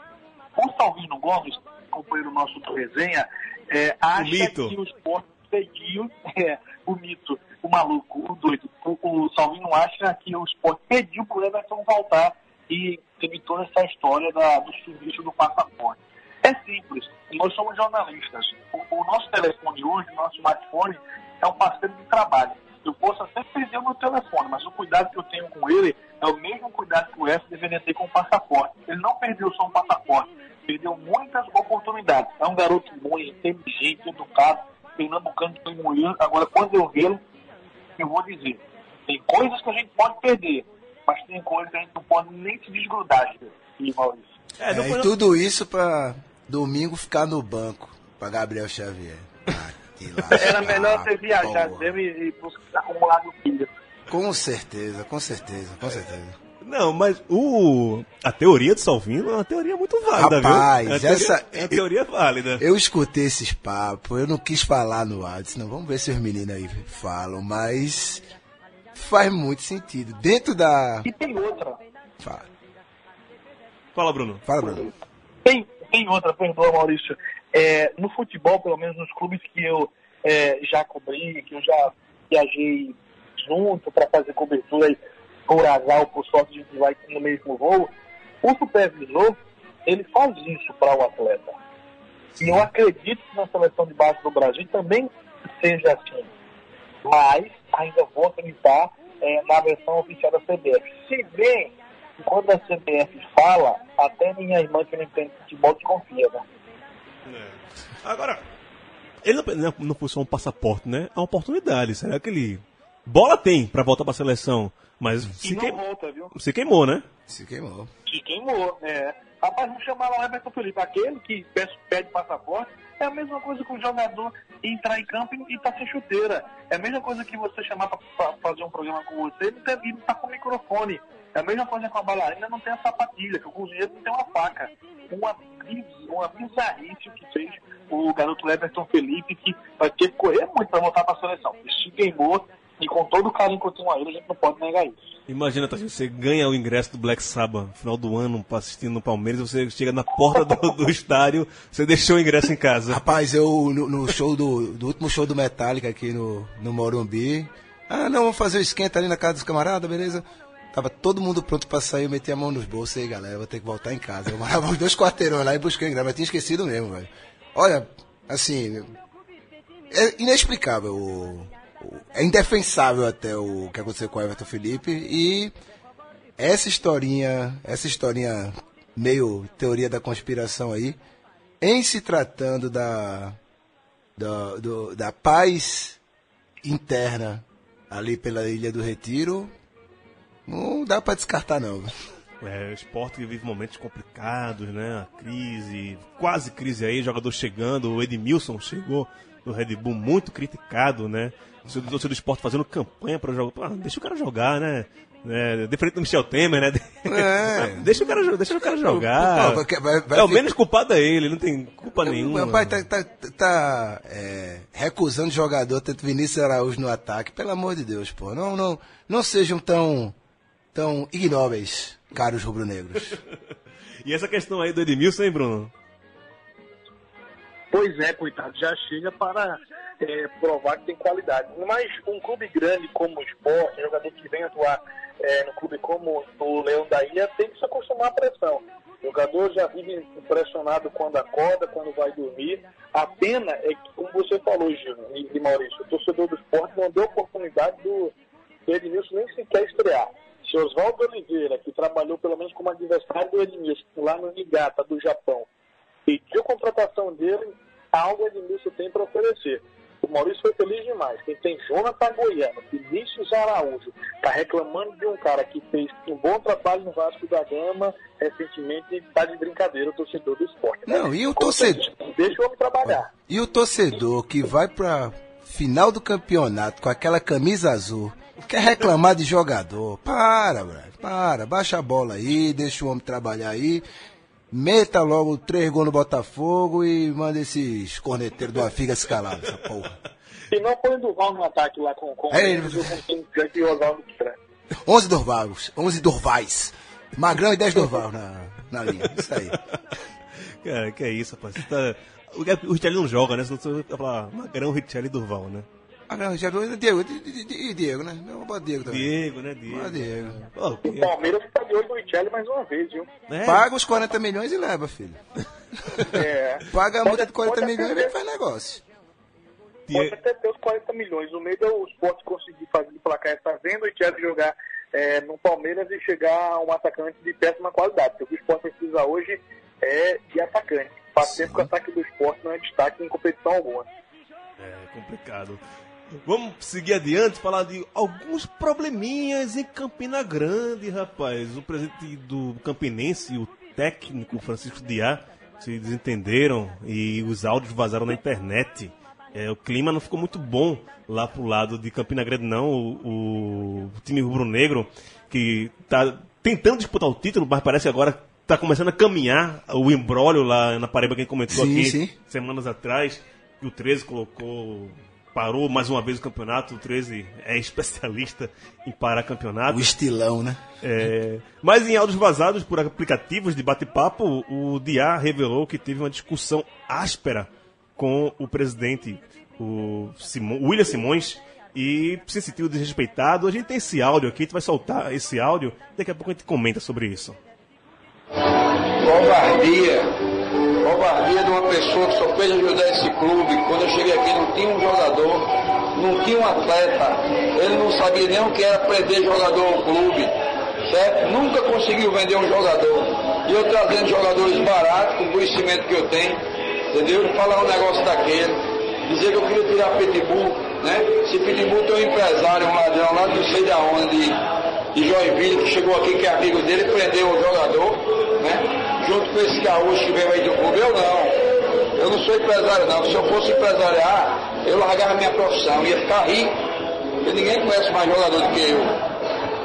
Speaker 3: O Salvino Gomes, companheiro nosso do resenha, é, acha
Speaker 1: mito.
Speaker 3: que o esporte pediu, é, o mito, o maluco, o doido, o, o Salvino acha que o esporte pediu para o Everton voltar e teve toda essa história da, do sumiço do passaporte. É simples, nós somos jornalistas. O, o nosso telefone hoje, o nosso smartphone, é um parceiro de trabalho. Eu posso até perder o meu telefone, mas o cuidado que eu tenho com ele é o mesmo cuidado que o F deveria ter com o passaporte. Ele não perdeu só um passaporte, perdeu muitas oportunidades. É um garoto bom, inteligente, educado, pernambucano de Moinho. Agora, quando eu vê-lo, eu vou dizer, tem coisas que a gente pode perder, mas tem coisas que a gente não pode nem se desgrudar, e Maurício.
Speaker 1: É,
Speaker 2: É, e tudo isso pra domingo ficar no banco, pra Gabriel Xavier. Ah,
Speaker 3: Era melhor ter viajado
Speaker 2: porra.
Speaker 3: mesmo e, e buscar acumular no filho.
Speaker 2: Com certeza, com certeza, com certeza.
Speaker 1: Não, mas o a teoria de Salvino é uma teoria muito válida,
Speaker 2: Rapaz,
Speaker 1: viu? É uma teoria,
Speaker 2: essa-
Speaker 1: é uma teoria válida.
Speaker 2: Eu escutei esses papos, eu não quis falar no ar, disse, não, vamos ver se os meninos aí falam, mas faz muito sentido. Dentro da.
Speaker 3: E tem outra.
Speaker 2: Fala,
Speaker 1: Fala, Bruno.
Speaker 2: fala Bruno.
Speaker 3: Tem, tem outra, perdoa, Maurício. É, no futebol, pelo menos nos clubes que eu é, já cobri, que eu já viajei junto para fazer cobertura por azar ou por sorte a gente vai no mesmo voo, o supervisor, ele faz isso para o atleta. E eu acredito que na seleção de base do Brasil também seja assim. Mas ainda vou acreditar é, na versão oficial da CBF. Se bem quando a CBF fala, até minha irmã que não entende futebol desconfia, né?
Speaker 1: Agora, ele não, não- não foi só um passaporte, né? É uma oportunidade. Será que ele. Bola tem pra voltar pra seleção, mas se, queim-
Speaker 3: volta, viu?
Speaker 1: se queimou, né?
Speaker 2: Se queimou.
Speaker 3: Se queimou, né? Rapaz, vamos chamar lá o Everton Felipe. Aquele que pede passaporte é a mesma coisa que o jogador entrar em campo e e tá sem chuteira. É a mesma coisa que você chamar para fazer um programa com você e não, não tá com microfone. É a mesma coisa com a bailarina não tem a sapatilha, que o cozinheiro não tem uma faca. Uma, uma bizarrice o que fez o garoto Everton Felipe, que vai ter que correr muito para voltar para a seleção. Ele se queimou e com todo o carinho que eu tenho a ele, a gente não pode negar isso.
Speaker 1: Imagina, Tati, você ganha o ingresso do Black Sabbath no final do ano pra assistir no Palmeiras, você chega na porta do, do estádio, você deixou o ingresso em casa.
Speaker 2: Rapaz, eu no, no show do, do último show do Metallica aqui no, no Morumbi. Ah, não, vamos fazer o esquenta ali na casa dos camaradas, beleza? Tava todo mundo pronto pra sair, eu meti a mão nos bolsos aí, galera, vou ter que voltar em casa. Eu morava uns dois quarteirões lá e busquei ingresso, mas tinha esquecido mesmo, velho. Olha, assim, é inexplicável, o- o- é indefensável até o que aconteceu com o Everton Felipe e essa historinha, essa historinha meio teoria da conspiração aí, em se tratando da, da, do- da paz interna ali pela Ilha do Retiro, não dá pra descartar não.
Speaker 1: É, o esporte que vive momentos complicados, né? A crise, quase crise aí, jogador chegando, o Edmilson chegou do Red Bull muito criticado, né? O torcedor do esporte fazendo campanha para jogar. Ah, deixa o cara jogar, né? É, diferente do Michel Temer, né?
Speaker 2: É.
Speaker 1: deixa, o cara, deixa o cara jogar.
Speaker 2: Vai- vai-
Speaker 1: é, o menos culpado é ele, não tem culpa nenhuma.
Speaker 2: Meu pai tá, tá, tá, é, recusando jogador, tanto Vinícius Araújo no ataque. Pelo amor de Deus, pô. Não, não, não sejam tão, tão ignóbeis, caros rubro-negros.
Speaker 1: E essa questão aí do Edmilson, hein, Bruno?
Speaker 3: Pois é, coitado, já chega para é, provar que tem qualidade. Mas um clube grande como o Sport, um jogador que vem atuar é, no clube como o Leão da Ilha, tem que se acostumar à pressão. O jogador já vive impressionado quando acorda, quando vai dormir. A pena é que, como você falou, Gil e Maurício, o torcedor do esporte não deu oportunidade do Edmilson nem sequer estrear. Se Oswaldo Oliveira, que trabalhou pelo menos como adversário do Edmilson lá no Nigata do Japão, pediu contratação dele, algo o Edmilson tem para oferecer. O Maurício foi feliz demais. Quem tem Jonathan Goiano, Vinícius Araújo, está reclamando de um cara que fez um bom trabalho no Vasco da Gama, recentemente está de brincadeira o torcedor do esporte. né?
Speaker 2: Não, e o
Speaker 3: Como
Speaker 2: torcedor-
Speaker 3: Deixa o homem trabalhar.
Speaker 2: E o torcedor que vai pra final do campeonato com aquela camisa azul, quer reclamar de jogador. Para, para. Baixa a bola aí, deixa o homem trabalhar aí. Meta logo três gols no Botafogo e manda esses corneteiros do Afiga se calar, essa porra.
Speaker 3: Se não põe Duval no ataque lá com, com,
Speaker 2: É,
Speaker 3: com Oswaldo Oliveira.
Speaker 2: 11 Dorvagos, 11 Dorvais. Magrão e 10 Dorval na, na linha. Isso aí.
Speaker 1: Cara, que é isso, rapaz. Tá... O Richelli não joga, né? Senão você vai falar Magrão, Richelli e Durval, né?
Speaker 2: Magrão, já Diego, Di- Di- Di- e Diego, né? Eu vou Diego também.
Speaker 1: Diego, né? Diego.
Speaker 2: Ah, Diego.
Speaker 1: Ó,
Speaker 3: O Palmeiras está de olho no Richelli mais uma vez, viu?
Speaker 1: é,
Speaker 2: Paga os 40 milhões e leva, filho.
Speaker 3: É.
Speaker 2: Paga a multa de 40
Speaker 3: pode
Speaker 2: milhões e
Speaker 3: até
Speaker 2: vem
Speaker 3: ter-
Speaker 2: faz negócio.
Speaker 3: Pode até ter os 40 milhões. O medo é o esporte conseguir fazer de placar essa venda, o Richelli jogar é, no Palmeiras e chegar a um atacante de péssima qualidade. Porque o que o esporte precisa hoje é de atacante. Faz tempo que o ataque do esporte não é destaque em competição alguma.
Speaker 1: É complicado. Vamos seguir adiante, falar de alguns probleminhas em Campina Grande, rapaz. O presidente do Campinense e o técnico Francisco Diá se desentenderam e os áudios vazaram na internet. É, o clima não ficou muito bom lá pro lado de Campina Grande, não. O, o time rubro-negro, que tá tentando disputar o título, mas parece que agora tá começando a caminhar o embrólio lá na Paraíba que a gente comentou
Speaker 2: Sim,
Speaker 1: aqui
Speaker 2: sim.
Speaker 1: semanas atrás. que o 13 colocou. Parou mais uma vez o campeonato. O 13 é especialista em parar campeonato.
Speaker 2: O estilão, né?
Speaker 1: É, mas em áudios vazados por aplicativos de bate-papo, o Diá revelou que teve uma discussão áspera com o presidente, o Simo- William Simões, e se sentiu desrespeitado. A gente tem esse áudio aqui, a gente vai soltar esse áudio, daqui a pouco a gente comenta sobre isso.
Speaker 5: covardia, covardia de uma pessoa que só fez ajudar esse clube. Quando eu cheguei aqui não tinha um jogador, não tinha um atleta, ele não sabia nem o que era prender jogador ao clube, certo? Nunca conseguiu vender um jogador. E eu trazendo jogadores baratos, com o conhecimento que eu tenho, entendeu? Falar um negócio daquele, dizer que eu queria tirar Pitbull, né? Se Pitbull tem um empresário, um ladrão lá não sei de onde, de Joinville, que chegou aqui, que é amigo dele, prendeu o jogador? Junto com esse gaúcho que veio aí do clube, eu não. Eu não sou empresário não. Se eu fosse empresariar, eu largava minha profissão, ia ficar rico. Porque ninguém conhece mais jogador do que eu.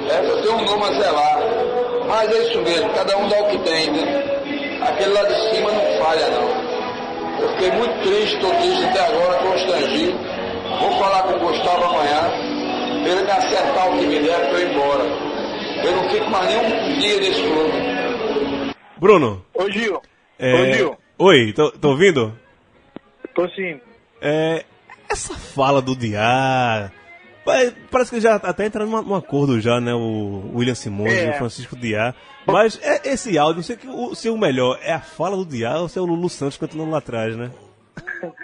Speaker 5: É, eu tenho um nome a zelar. Mas é isso mesmo, cada um dá o que tem, né? Aquele lá de cima não falha não. Eu fiquei muito triste, estou triste até agora, constrangido. Vou falar com o Gustavo amanhã, ele me acertar o que me der para eu ir embora. Eu não fico mais nem um dia nesse clube.
Speaker 1: Bruno.
Speaker 3: Ô Gil,
Speaker 1: É...
Speaker 3: ô Gil,
Speaker 1: Oi, tô, tô ouvindo?
Speaker 3: tô sim.
Speaker 1: É, essa fala do Diá. pa- Parece que já até entraram num num acordo já, né? O William Simões
Speaker 3: É.
Speaker 1: e o Francisco Diá. Mas é, esse áudio, não sei que o, se o melhor é a fala do Diá ou se é o Lulu Santos cantando lá atrás, né?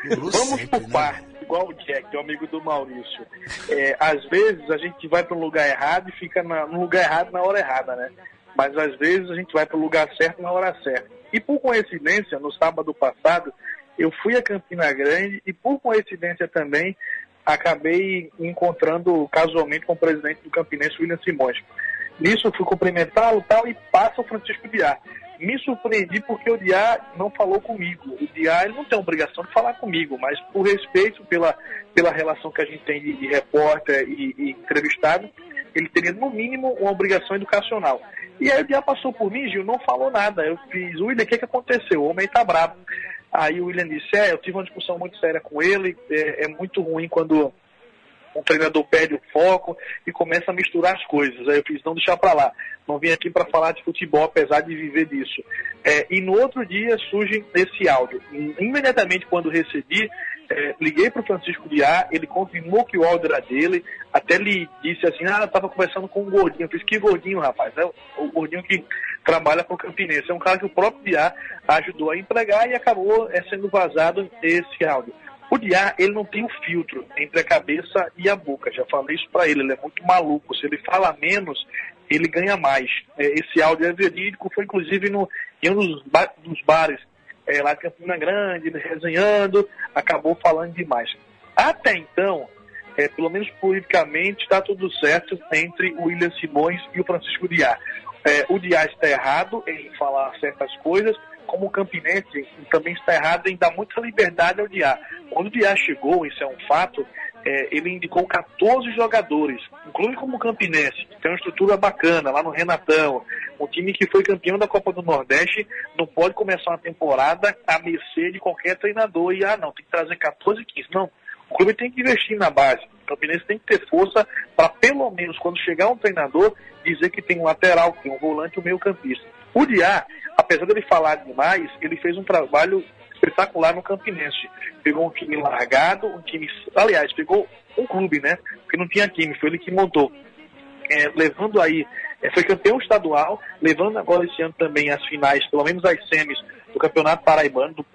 Speaker 2: Lulu
Speaker 3: Vamos
Speaker 2: sempre,
Speaker 3: por
Speaker 2: né?
Speaker 3: partes, igual o Jack, o amigo do Maurício. É, às vezes a gente vai para um lugar errado e fica na- no lugar errado na hora errada, né? Mas às vezes a gente vai para o lugar certo na hora certa. E por coincidência, no sábado passado, eu fui a Campina Grande e por coincidência também acabei encontrando casualmente com o presidente do Campinense, William Simões. Nisso eu fui cumprimentá-lo tal, e passa o Francisco Diá. Me surpreendi porque o Diá não falou comigo. O Diá ele não tem obrigação de falar comigo, mas por respeito pela, pela relação que a gente tem de, de repórter e, e entrevistado, ele teria no mínimo uma obrigação educacional. E aí o Diá passou por mim, Gil, não falou nada. Eu fiz, William, o que, que aconteceu? O homem tá bravo. Aí o William disse, é, eu tive uma discussão muito séria com ele, é, é muito ruim quando um treinador perde o foco e começa a misturar as coisas. Aí eu fiz, não deixar para lá. Não vim aqui para falar de futebol, apesar de viver disso. É, e no outro dia surge esse áudio. Imediatamente quando recebi, é, liguei para o Francisco Diá, ele confirmou que o áudio era dele, até lhe disse assim, ah, eu estava conversando com um gordinho. Eu fiz, que gordinho, rapaz? É o, o gordinho que trabalha para o Campinense. É um cara que o próprio Diá ajudou a empregar e acabou é, sendo vazado esse áudio. O Diá, ele não tem o filtro entre a cabeça e a boca. Já falei isso para ele, ele é muito maluco. Se ele fala menos, ele ganha mais. É, esse áudio é verídico, foi inclusive no, em um dos, ba dos bares é, lá de Campina Grande, resenhando, acabou falando demais. Até então, é, pelo menos politicamente, está tudo certo entre o William Simões e o Francisco Diá. É, o Diá está errado em falar certas coisas, como o Campinense também está errado em dar muita liberdade ao Diá. Quando o Diá chegou, isso é um fato, é, ele indicou 14 jogadores, inclusive como o Campinense, que tem uma estrutura bacana lá no Renatão, um time que foi campeão da Copa do Nordeste, não pode começar uma temporada à mercê de qualquer treinador e, ah, não, tem que trazer 14, 15. Não, o clube tem que investir na base. O Campinense tem que ter força para, pelo menos, quando chegar um treinador, dizer que tem um lateral, que tem um volante um meio campista. O Diá, apesar dele falar demais, ele fez um trabalho espetacular no Campinense. Pegou um time largado, um time, aliás, pegou um clube, né? Porque não tinha time, foi ele que montou. É, levando aí, é, foi campeão estadual, levando agora esse ano também as finais, pelo menos as semis do Campeonato Paraibano, do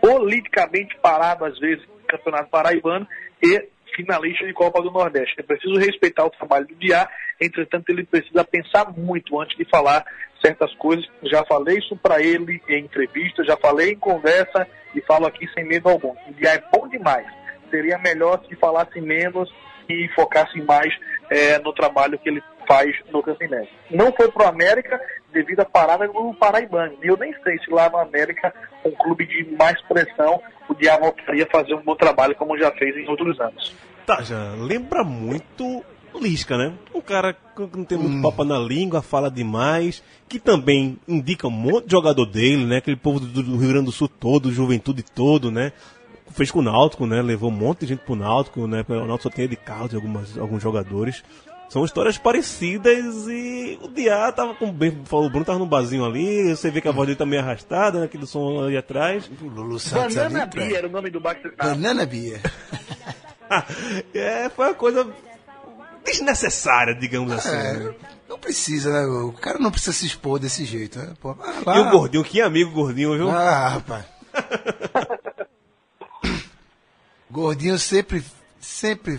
Speaker 3: politicamente parado às vezes, Campeonato Paraibano e finalista de Copa do Nordeste. É preciso respeitar o trabalho do Diá, entretanto ele precisa pensar muito antes de falar certas coisas. Já falei isso para ele em entrevista, já falei em conversa e falo aqui sem medo algum. O Diá é bom demais. Seria melhor se falasse menos e focasse mais é, no trabalho que ele faz no Campinense. Não foi para o América devido à parada do Paraibano. E eu nem sei se lá no América, um clube de mais pressão, o Diá voltaria a fazer um bom trabalho como já fez em outros anos.
Speaker 1: Tá, já lembra muito Lisca, né? Um cara que não tem muito papo na língua, fala demais, que também indica um monte de jogador dele, né? Aquele povo do, do Rio Grande do Sul todo, juventude todo, né? Fez com o Náutico, né? Levou um monte de gente pro Náutico, né? O Náutico só tem de carro de algumas, alguns jogadores. São histórias parecidas e o Diá tava, como bem falou o Bruno, tava num barzinho ali, você vê que a voz dele tá meio arrastada, né? Aquele som ali atrás.
Speaker 2: O Lulu Santos
Speaker 3: Banana
Speaker 2: ali,
Speaker 3: Bia era o nome do bar que.
Speaker 2: Banana Bia.
Speaker 1: é, foi uma coisa desnecessária, digamos assim. né?
Speaker 2: É, não precisa, né? O cara não precisa se expor desse jeito, né? Pô, lá.
Speaker 1: E o gordinho, que amigo gordinho, viu?
Speaker 2: Ah, rapaz. Gordinho sempre, sempre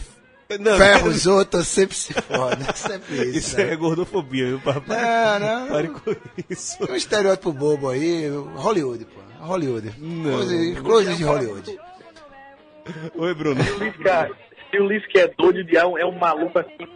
Speaker 1: Não,
Speaker 2: ferra os outros, sempre se foda. Sempre isso.
Speaker 1: Isso
Speaker 2: né?
Speaker 1: é gordofobia, viu, papai?
Speaker 2: Não, não.
Speaker 1: Pare com isso.
Speaker 2: Um estereótipo bobo aí, Hollywood, pô. Hollywood.
Speaker 1: Não.
Speaker 2: Coisa de Hollywood.
Speaker 1: Oi, Bruno.
Speaker 3: Se o Lisca, se o Lisca é doido, o Diabo é um maluco assim,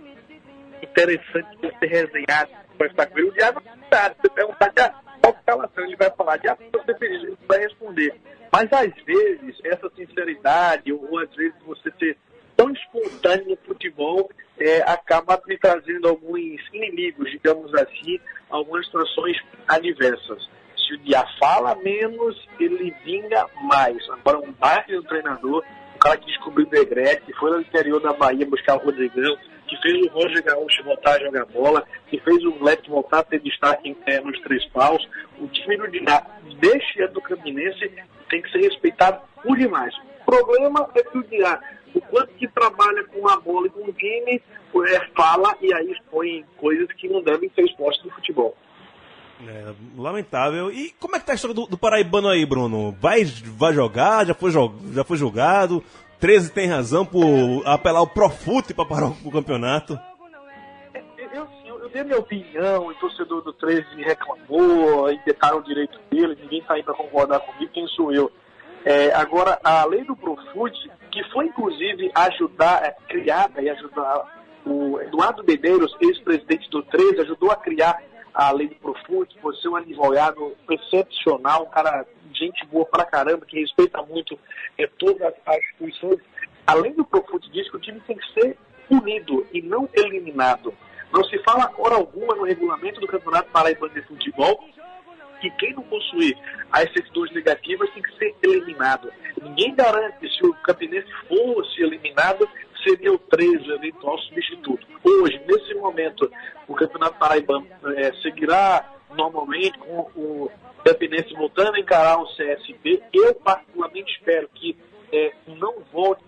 Speaker 3: interessante de ser resenhado, conversar com ele. O Diabo sabe. Você perguntar, já, qual escalação ele vai falar, de com ele vai responder. Mas às vezes, essa sinceridade, ou às vezes você ser tão espontâneo no futebol, é, acaba me trazendo alguns inimigos, digamos assim, algumas situações adversas. Se o dia fala menos, ele vinga mais. Agora, um baixo do treinador, o cara que descobriu o Degrete, que foi no interior da Bahia buscar o Rodrigão, que fez o Roger Gaúcho voltar a jogar bola, que fez o Moleque voltar a ter destaque é, nos três paus. O time do Diná, deste ano do Campinense, tem que ser respeitado por demais. O problema é que o Diná, o quanto que trabalha com a bola e com o time, é, fala e aí expõe coisas que não devem ser expostas no futebol.
Speaker 1: É, lamentável. E como é que tá a história do, do Paraibano aí, Bruno? Vai, vai jogar? Já foi, já foi jogado? 13 tem razão por apelar o Profute para parar o campeonato.
Speaker 3: Eu, eu, eu dei minha opinião, o torcedor do 13 reclamou, e o direito dele, ninguém está aí para concordar comigo, quem sou eu? É, agora, a lei do Profute, que foi inclusive ajudar, é, criada e ajudar o Eduardo Medeiros, ex-presidente do 13, ajudou a criar a lei do Profute, por ser um advogado excepcional, um cara gente boa pra caramba, que respeita muito é, todas as instituições. Além do Profute diz que o time tem que ser unido e não eliminado. Não se fala hora alguma no regulamento do Campeonato Paraibano de Futebol que quem não possuir as certidões negativas tem que ser eliminado. Ninguém garante se o Campinense fosse eliminado seria o 13 o eventual substituto. Hoje, nesse momento, o Campeonato Paraibano é, seguirá normalmente com o Campinense voltando a encarar o CSB. Eu, particularmente, espero que é, não volte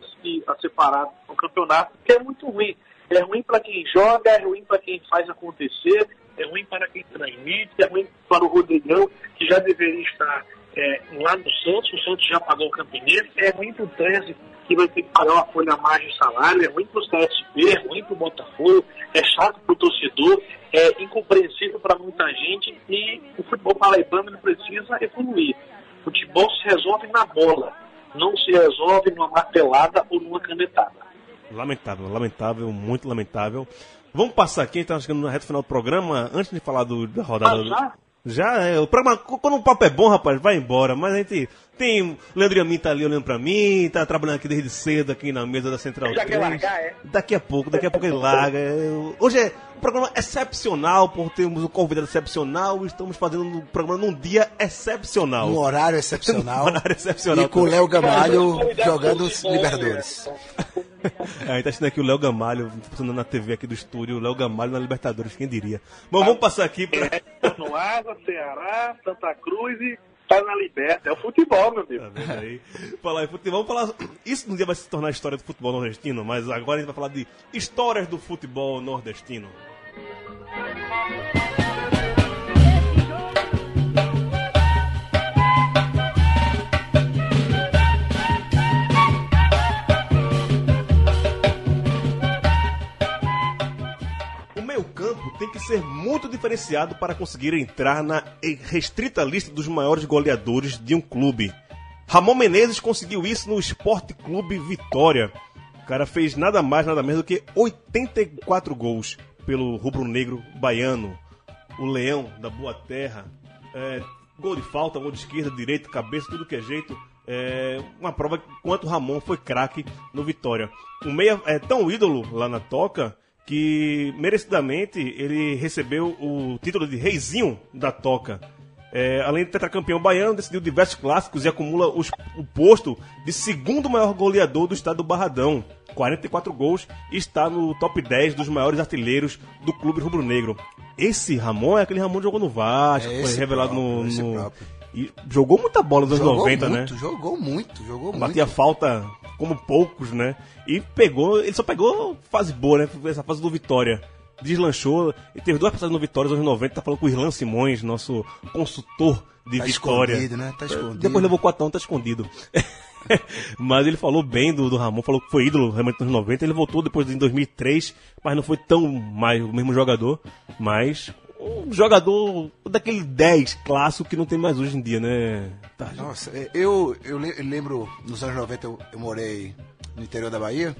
Speaker 3: a separar o campeonato, porque é muito ruim. É ruim para quem joga, é ruim para quem faz acontecer, é ruim para quem transmite, é ruim para o Rodrigão, que já deveria estar é, lá no Santos, o Santos já pagou o Campinense, é ruim para o 13, que vai ter que pagar uma folha a mais de salário, é ruim para o CSP, é ruim para o Botafogo, é chato para o torcedor, é incompreensível para muita gente. E o futebol paraibano precisa evoluir. O futebol se resolve na bola, não se resolve numa martelada ou numa canetada.
Speaker 1: Lamentável, lamentável, muito lamentável. Vamos passar aqui, então, chegando na reta final do programa, antes de falar do, da rodada.
Speaker 3: Ah, já?
Speaker 1: Já é, o programa, quando o papo é bom, rapaz, vai embora. Mas a gente tem. O Leandro Amin tá ali olhando pra mim, tá trabalhando aqui desde cedo aqui na mesa da Central
Speaker 3: Já
Speaker 1: 3.
Speaker 3: quer largar, é?
Speaker 1: Daqui a pouco, daqui a pouco ele larga. É, Hoje é um programa excepcional, por termos um convidado excepcional. Estamos fazendo um programa num dia excepcional.
Speaker 2: Um horário excepcional.
Speaker 1: Um horário excepcional.
Speaker 2: E com o Léo Gamalho jogando os Libertadores.
Speaker 1: É, a gente tá assistindo aqui o Léo Gamalho, passando na TV aqui do estúdio, o Léo Gamalho na Libertadores, quem diria. Bom, vamos passar aqui pra.
Speaker 3: No Água, Ceará, Santa Cruz e tá na Liberta. É o futebol, meu amigo.
Speaker 1: Tá vendo aí? Falar em futebol, vamos falar. Isso um dia vai se tornar história do futebol nordestino, mas agora a gente vai falar de histórias do futebol nordestino. Tem que ser muito diferenciado para conseguir entrar na restrita lista dos maiores goleadores de um clube. Ramon Menezes conseguiu isso no Esporte Clube Vitória. O cara fez nada mais, nada menos do que 84 gols pelo rubro-negro baiano. O Leão da Boa Terra. É, gol de falta, gol de esquerda, direita, cabeça, tudo que é jeito. É uma prova que quanto Ramon foi craque no Vitória. O meia é tão ídolo lá na toca que merecidamente ele recebeu o título de reizinho da toca. É, além de tetracampeão baiano, decidiu diversos clássicos e acumula os- o posto de segundo maior goleador do estado do Barradão. 44 gols e está no top 10 dos maiores artilheiros do clube rubro-negro. Esse Ramon é aquele Ramon que jogou no Vasco,
Speaker 2: É
Speaker 1: foi revelado
Speaker 2: próprio,
Speaker 1: no, no-. E jogou muita bola nos anos
Speaker 2: Jogou
Speaker 1: 90,
Speaker 2: muito,
Speaker 1: né?
Speaker 2: jogou muito, jogou muito.
Speaker 1: Batia falta como poucos, né? E pegou, ele só pegou fase boa, né? Essa fase do Vitória. Deslanchou, e teve duas passagens no Vitória nos anos 90, tá falando com o Irlan Simões, nosso consultor de
Speaker 2: Tá
Speaker 1: Vitória.
Speaker 2: escondido, né? Tá escondido.
Speaker 1: Depois levou quatão, tá escondido. mas ele falou bem do, do Ramon, falou que foi ídolo realmente nos 90. Ele voltou depois em 2003, mas não foi tão mais o mesmo jogador. Mas um jogador daquele 10 clássico que não tem mais hoje em dia, né? Tá,
Speaker 2: Nossa, é, eu, eu le- eu lembro, nos anos 90 eu, eu morei no interior da Bahia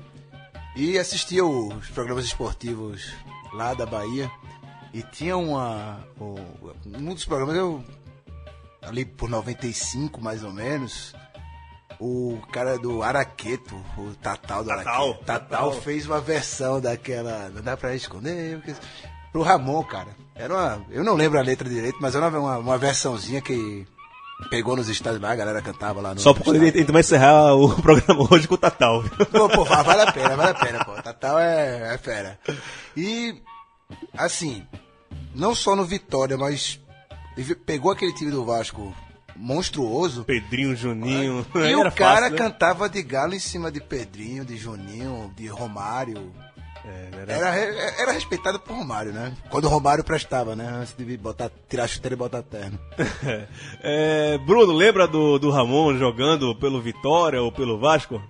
Speaker 2: e assistia os programas esportivos lá da Bahia e tinha uma... um dos programas eu ali por 95 mais ou menos, o cara do Araqueto, o Tatal do
Speaker 1: Tatal,
Speaker 2: Araqueto, Tatal,
Speaker 1: Tatal.
Speaker 2: fez uma versão daquela. Não dá pra esconder. porque- Pro Ramon, cara. Era uma. Eu não lembro a letra direito, mas era uma, uma versãozinha que pegou nos estádios lá, a galera cantava lá no.
Speaker 1: Só porque
Speaker 2: no
Speaker 1: a gente vai encerrar o programa hoje com o Tatal.
Speaker 2: Pô, pô, va- vale a pena, vale a pena, pô. Tatal é, é fera. E, assim, não só no Vitória, mas pegou aquele time do Vasco monstruoso.
Speaker 1: Pedrinho, Juninho.
Speaker 2: E o cara
Speaker 1: fácil, né?
Speaker 2: cantava de galo em cima de Pedrinho, de Juninho, de Romário.
Speaker 1: É, era-
Speaker 2: Era, era respeitado por Romário, né? Quando o Romário prestava, né? Antes de botar, tirar a chuteira e botar terno.
Speaker 1: É, Bruno, lembra do, do Ramon jogando pelo Vitória ou pelo Vasco?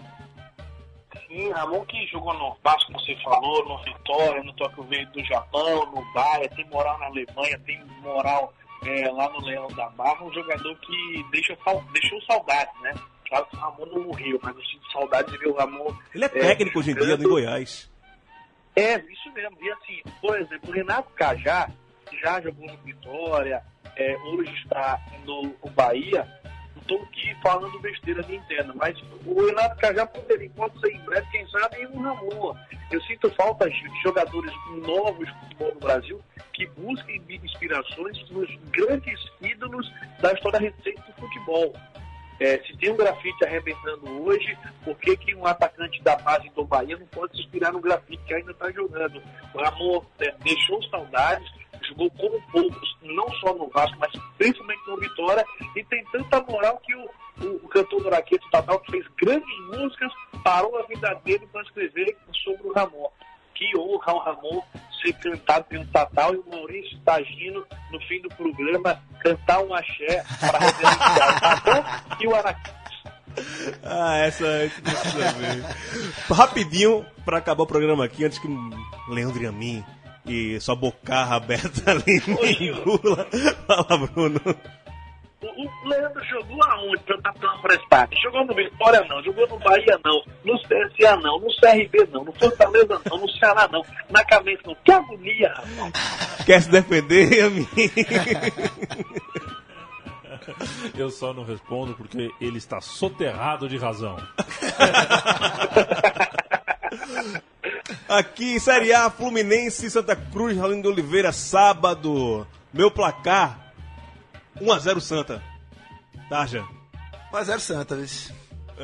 Speaker 3: Sim, Ramon que jogou no Vasco, como você falou, no Vitória, no Tóquio Verde do Japão, no Bahia, tem moral na Alemanha, tem moral é, lá no Leão da Barra, um jogador que deixa, deixou saudades, né? Claro que o Ramon não morreu, mas eu sinto saudades de ver o Ramon.
Speaker 1: Ele é técnico hoje em dia no Goiás.
Speaker 3: É, isso mesmo. E assim, por exemplo, Renato Cajá já jogou no Vitória, é, hoje está no Bahia. Não estou aqui falando besteira, me entenda, mas o Renato Cajá poderia, pode ser em breve, quem sabe, um Ramon. Eu sinto falta de jogadores novos de futebol no Brasil que busquem inspirações nos grandes ídolos da história recente do futebol. É, se tem um grafite arrebentando hoje, por que, que um atacante da base do Bahia não pode se inspirar no grafite que ainda está jogando? O Ramon é, deixou saudades, jogou como poucos, não só no Vasco, mas principalmente no Vitória, e tem tanta moral que o, o, o cantor do Raquete Tatal, que fez grandes músicas, parou a vida dele para escrever sobre o Ramon. Que honra o Ramon ser cantado pelo Tatal e o Maurício Tagino, no fim do programa, cantar um axé para reverenciar o Tatal e o Araquete.
Speaker 1: Ah, essa ver. Rapidinho, pra acabar o programa aqui, antes que Leandro e a mim e sua bocarra aberta ali me engula. Fala, Bruno.
Speaker 3: O, o Leandro jogou aonde pra eu estar tão prestado? Jogou no Vitória não, jogou no Bahia não, no CSA não, no CRB não, no Fortaleza não, no Ceará não, na cabeça não. Que agonia, rapaz.
Speaker 1: Quer se defender, a mim?
Speaker 6: Eu só não respondo porque ele está soterrado de razão.
Speaker 1: Aqui, Série A, Fluminense, Santa Cruz, Raulino de Oliveira, sábado. Meu placar, 1x0 Santa. Tarja.
Speaker 2: 1x0 Santa, viu?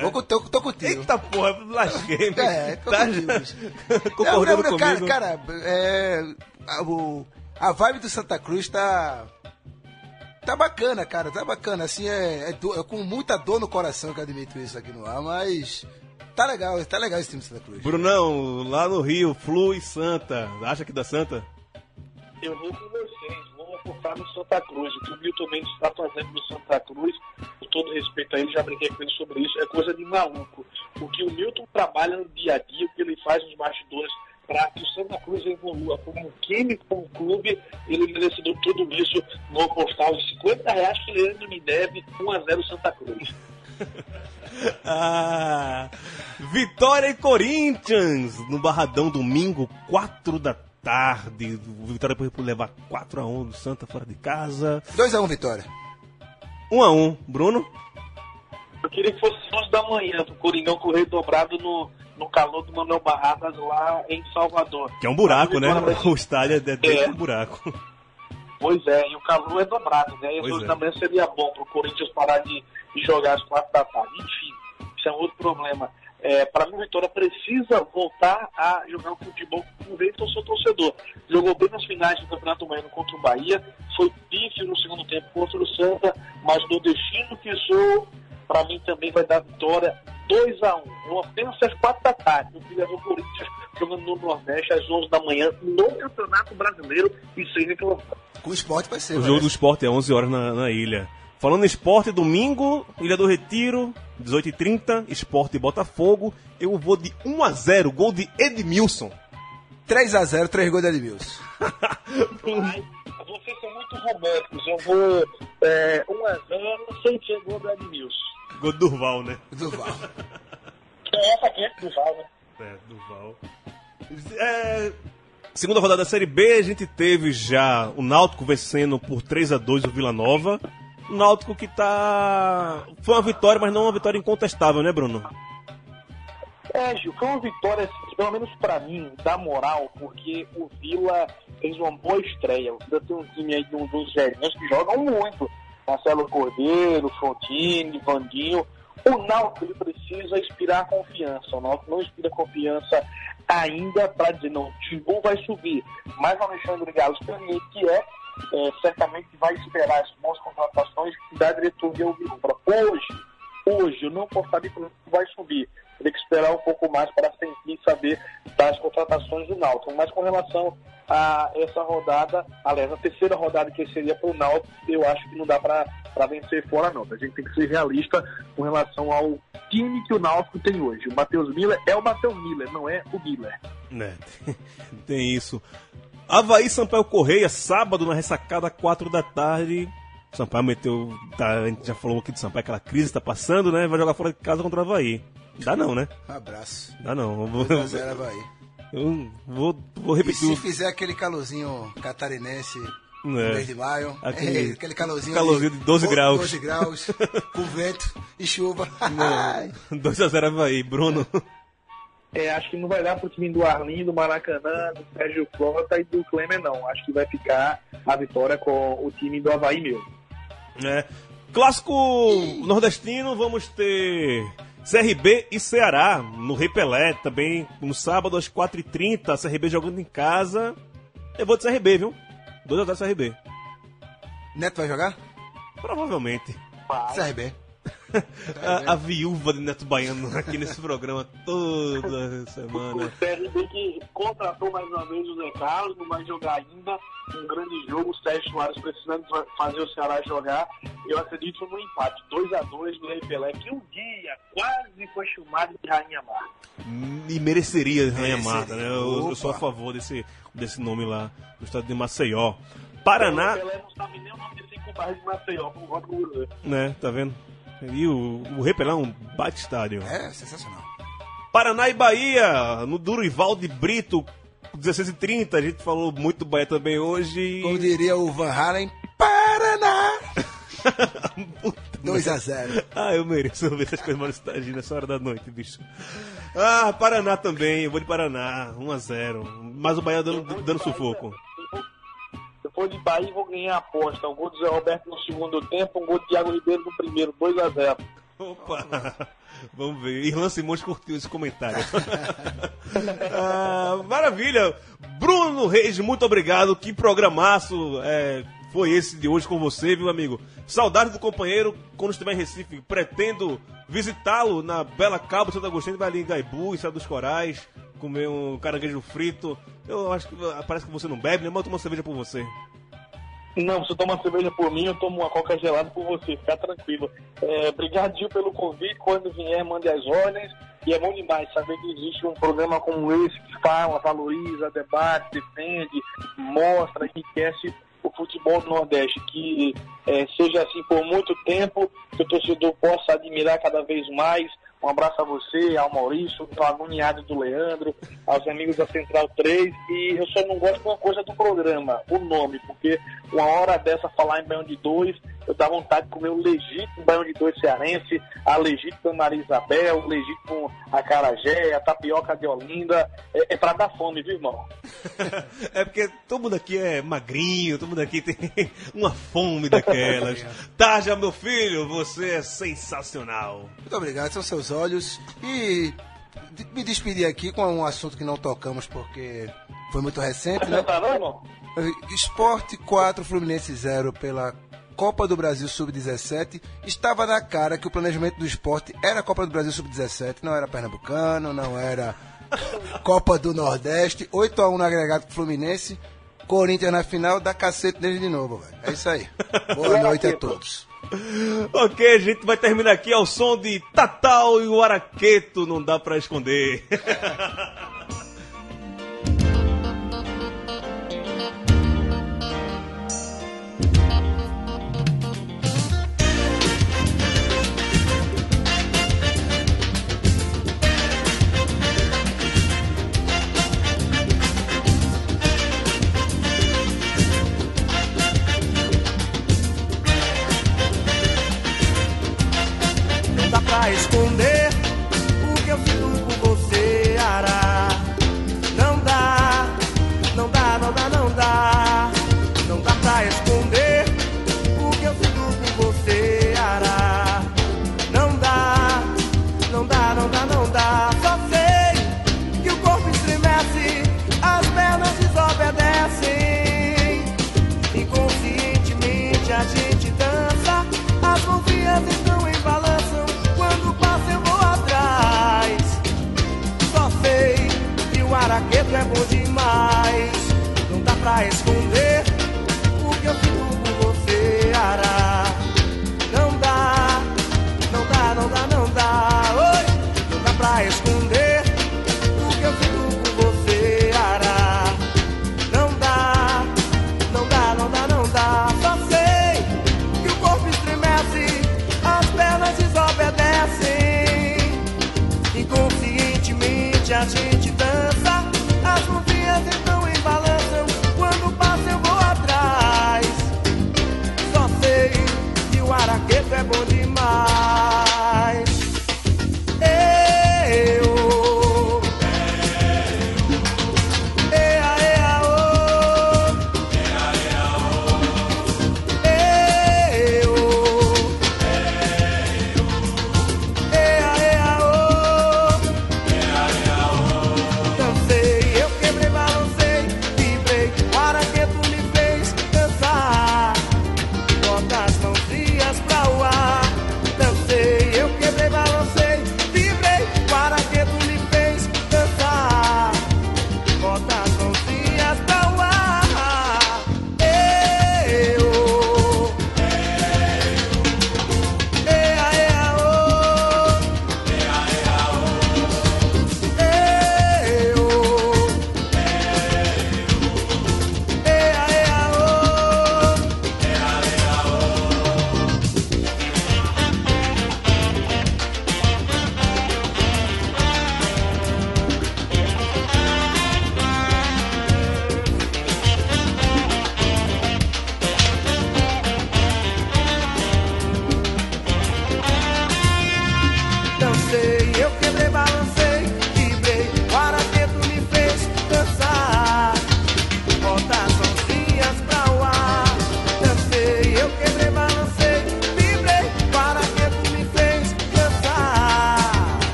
Speaker 2: Vou com- tô, tô contigo.
Speaker 1: Eita porra, lasquei. meu.
Speaker 2: É, tô
Speaker 1: Tarja,
Speaker 2: contigo.
Speaker 1: concordando
Speaker 2: Não, não,
Speaker 1: comigo.
Speaker 2: Cara, cara é, a, o- a vibe do Santa Cruz tá. Tá bacana, cara, tá bacana. Assim, é, é do- é com muita dor no coração que eu admito isso aqui no ar, mas. Tá legal, tá legal esse time do Santa Cruz.
Speaker 1: Brunão, lá no Rio, Flu e Santa. Acha que dá Santa?
Speaker 3: Eu vou com vocês, apostar no Santa Cruz. O que o Milton Mendes está fazendo no Santa Cruz, com todo respeito a ele, já brinquei com ele sobre isso, é coisa de maluco. O que o Milton trabalha no dia a dia, o que ele faz nos bastidores para que o Santa Cruz evolua como um time, como clube, ele merecedor de tudo isso. Vou apostar os 50 reais que ele ainda me deve, 1x0 Santa Cruz.
Speaker 1: Ah, Vitória e Corinthians no Barradão, domingo, 4 da tarde. O Vitória depois por levar 4x1 do Santa fora de casa.
Speaker 2: 2x1 Vitória.
Speaker 1: 1x1, Bruno?
Speaker 3: Eu queria que fosse 11 da manhã, pro Coringão correr dobrado no, no calor do Manuel Barradas lá em Salvador.
Speaker 1: Que é um buraco, né?
Speaker 3: Vai-
Speaker 1: O estádio é dentro
Speaker 3: É.
Speaker 1: do buraco.
Speaker 3: Pois é, e o calor é dobrado, né? E
Speaker 1: Pois
Speaker 3: duas
Speaker 1: é.
Speaker 3: da manhã seria bom pro Corinthians parar de, de jogar às quatro da tarde. Enfim, isso é um outro problema. É, para mim, o Vitória precisa voltar a jogar o futebol com vez eu sou torcedor. Jogou bem nas finais do Campeonato Baiano contra o Bahia, foi pífio no segundo tempo contra o Santa, mas no destino que sou, para mim também vai dar vitória 2 a 1 Eu apenas às quatro da tarde. Eu queria ver o Corinthians jogando no Nordeste às 11 da manhã no Campeonato Brasileiro e sem reclamação.
Speaker 2: Com o esporte vai ser.
Speaker 1: O jogo do esporte é 11 horas na, na ilha. Falando em esporte, domingo, Ilha do Retiro, 18h30, esporte Botafogo. Eu vou de 1x0, gol de Edmilson.
Speaker 2: 3x0, 3 gols de Edmilson.
Speaker 3: Ai, vocês são muito românticos. Eu vou é, 1x0 sem ser gol do Edmilson.
Speaker 1: Gol do Durval, né?
Speaker 2: Duval.
Speaker 3: É essa aqui é do Val, né?
Speaker 1: É, Duval. É, segunda rodada da Série B, a gente teve já o Náutico vencendo por 3 a 2 o Vila Nova. Náutico que tá. Foi uma vitória, mas não uma vitória incontestável, né, Bruno?
Speaker 3: É, Gil, foi uma vitória, pelo menos pra mim, dá moral, porque o Vila fez uma boa estreia. O Vila tem um time aí de uns dos velhinhos que jogam muito. Marcelo Cordeiro, Fontini, Vandinho. O Náutico ele precisa inspirar confiança. O Náutico não inspira confiança ainda para dizer, não, o Timbu vai subir. Mas o Alexandre Galo que é, é, certamente vai esperar as boas contratações da diretoria Alvirrubra. Hoje, hoje, eu não saber que o Náutico vai subir. Tem que esperar um pouco mais para sentir e saber das contratações do Náutico. Mas com relação a essa rodada, aliás, a terceira rodada que seria para o Náutico, eu acho que não dá para vencer fora, não. A gente tem que ser realista com relação ao time que o Náutico tem hoje. O Matheus Miller é o Matheus Miller, não é o Miller.
Speaker 1: Né, tem isso. Havaí Sampaio Correia, sábado na ressacada, 4 da tarde. Sampaio meteu. Tá, a gente já falou aqui de Sampaio, aquela crise está passando, né? Vai jogar fora de casa contra o Havaí. Dá não, né?
Speaker 2: Abraço.
Speaker 1: Dá não. Vou,
Speaker 2: 2 a 0 Havaí.
Speaker 1: eu vou, vou
Speaker 2: E
Speaker 1: repetir.
Speaker 2: se
Speaker 1: o-
Speaker 2: fizer aquele calorzinho catarinense
Speaker 1: É.
Speaker 2: mês de maio,
Speaker 1: Aquele-
Speaker 2: é, aquele calorzinho,
Speaker 1: calorzinho de 12 graus.
Speaker 2: 12 graus, com vento e chuva.
Speaker 1: 2x0 Havaí, Bruno.
Speaker 3: É, acho que não vai dar pro time do Arlindo, do Maracanã, do Sérgio Frota e do Klemer, não. Acho que vai ficar a vitória com o time do Havaí mesmo.
Speaker 1: É. Clássico nordestino, vamos ter CRB e Ceará no Rei Pelé, também no sábado às 4h30, CRB jogando em casa. Eu vou de CRB, viu? 2x0 CRB.
Speaker 2: Neto vai jogar?
Speaker 1: Provavelmente.
Speaker 2: CRB.
Speaker 1: A, a viúva de Neto Baiano aqui nesse programa toda semana.
Speaker 3: O CRB que contratou mais uma vez o Zé Carlos, não vai jogar ainda. Um grande jogo, o Sérgio Soares precisando fazer o Ceará jogar. Eu acredito no empate, 2 a 2 do Rei Pelé, que um dia quase foi chamado de Rainha Mar.
Speaker 1: E mereceria Rainha. Marta, né? Eu, eu sou a favor desse, desse nome lá no estado de Maceió. Paraná.
Speaker 3: O Pelé não sabe nem o nome desse compadre de Maceió, por voto do
Speaker 1: né? Tá vendo? E o, o é um bate estádio.
Speaker 2: É, sensacional.
Speaker 1: Paraná e Bahia, no Durival de Brito, 16h30. A gente falou muito do Bahia também hoje.
Speaker 2: Como diria o Van Halen, Paraná! 2 a 0
Speaker 1: Ah, eu mereço ver essas coisas mais estágio nessa hora da noite, bicho. Ah, Paraná também, eu vou de Paraná, 1x0. Mas o Bahia dando, dando sufoco.
Speaker 3: For de Bahia, vou ganhar a aposta. Um gol do Zé Roberto no segundo tempo, um gol do Thiago Ribeiro no primeiro, 2 a 0
Speaker 1: Opa! Vamos ver. Irlan Simões curtiu esse comentário. Ah, maravilha! Bruno Reis, muito obrigado. Que programaço é, foi esse de hoje com você, viu, amigo? Saudade do companheiro. Quando estiver em Recife, pretendo visitá-lo na Bela Cabo Santo Agostinho. Vai ali em Gaibu, Serra dos Corais, comer um caranguejo frito. Eu acho que parece que você não bebe, né? Mas eu tomo uma cerveja por você.
Speaker 3: Não, se eu tomar cerveja por mim, eu tomo uma coca gelada por você, fica tranquilo. É, obrigado, pelo convite. Quando vier, mande as ordens. E é bom demais saber que existe um programa como esse que fala, valoriza, debate, defende, mostra, enriquece o futebol do Nordeste. Que é, seja assim por muito tempo, que o torcedor possa admirar cada vez mais. Um abraço a você, ao Maurício, ao agoniado do Leandro, aos amigos da Central 3. E eu só não gosto de uma coisa do programa, o nome, porque uma hora dessa falar em Baião de Dois, eu dá vontade de comer o legítimo Baião de Dois cearense, a legítima Maria Isabel, o legítimo Acarajé, a tapioca de Olinda. É, é pra dar fome, viu, irmão?
Speaker 1: É porque todo mundo aqui é magrinho, todo mundo aqui tem uma fome daquelas. Tarja, meu filho, você é sensacional.
Speaker 2: Muito obrigado, são seus olhos. E me despedir aqui com um assunto que não tocamos porque foi muito recente, né?
Speaker 3: Não tá não, irmão?
Speaker 2: Esporte 4, Fluminense 0 pela Copa do Brasil Sub-17. Estava na cara que o planejamento do esporte era a Copa do Brasil Sub-17, não era Pernambucano, não era Copa do Nordeste. 8x1 no agregado com Fluminense. Corinthians na final, dá cacete nele de novo, velho. É isso aí. Boa noite a todos.
Speaker 1: Ok, a gente vai terminar aqui ao som de Tatal e o Araqueto, não dá pra esconder.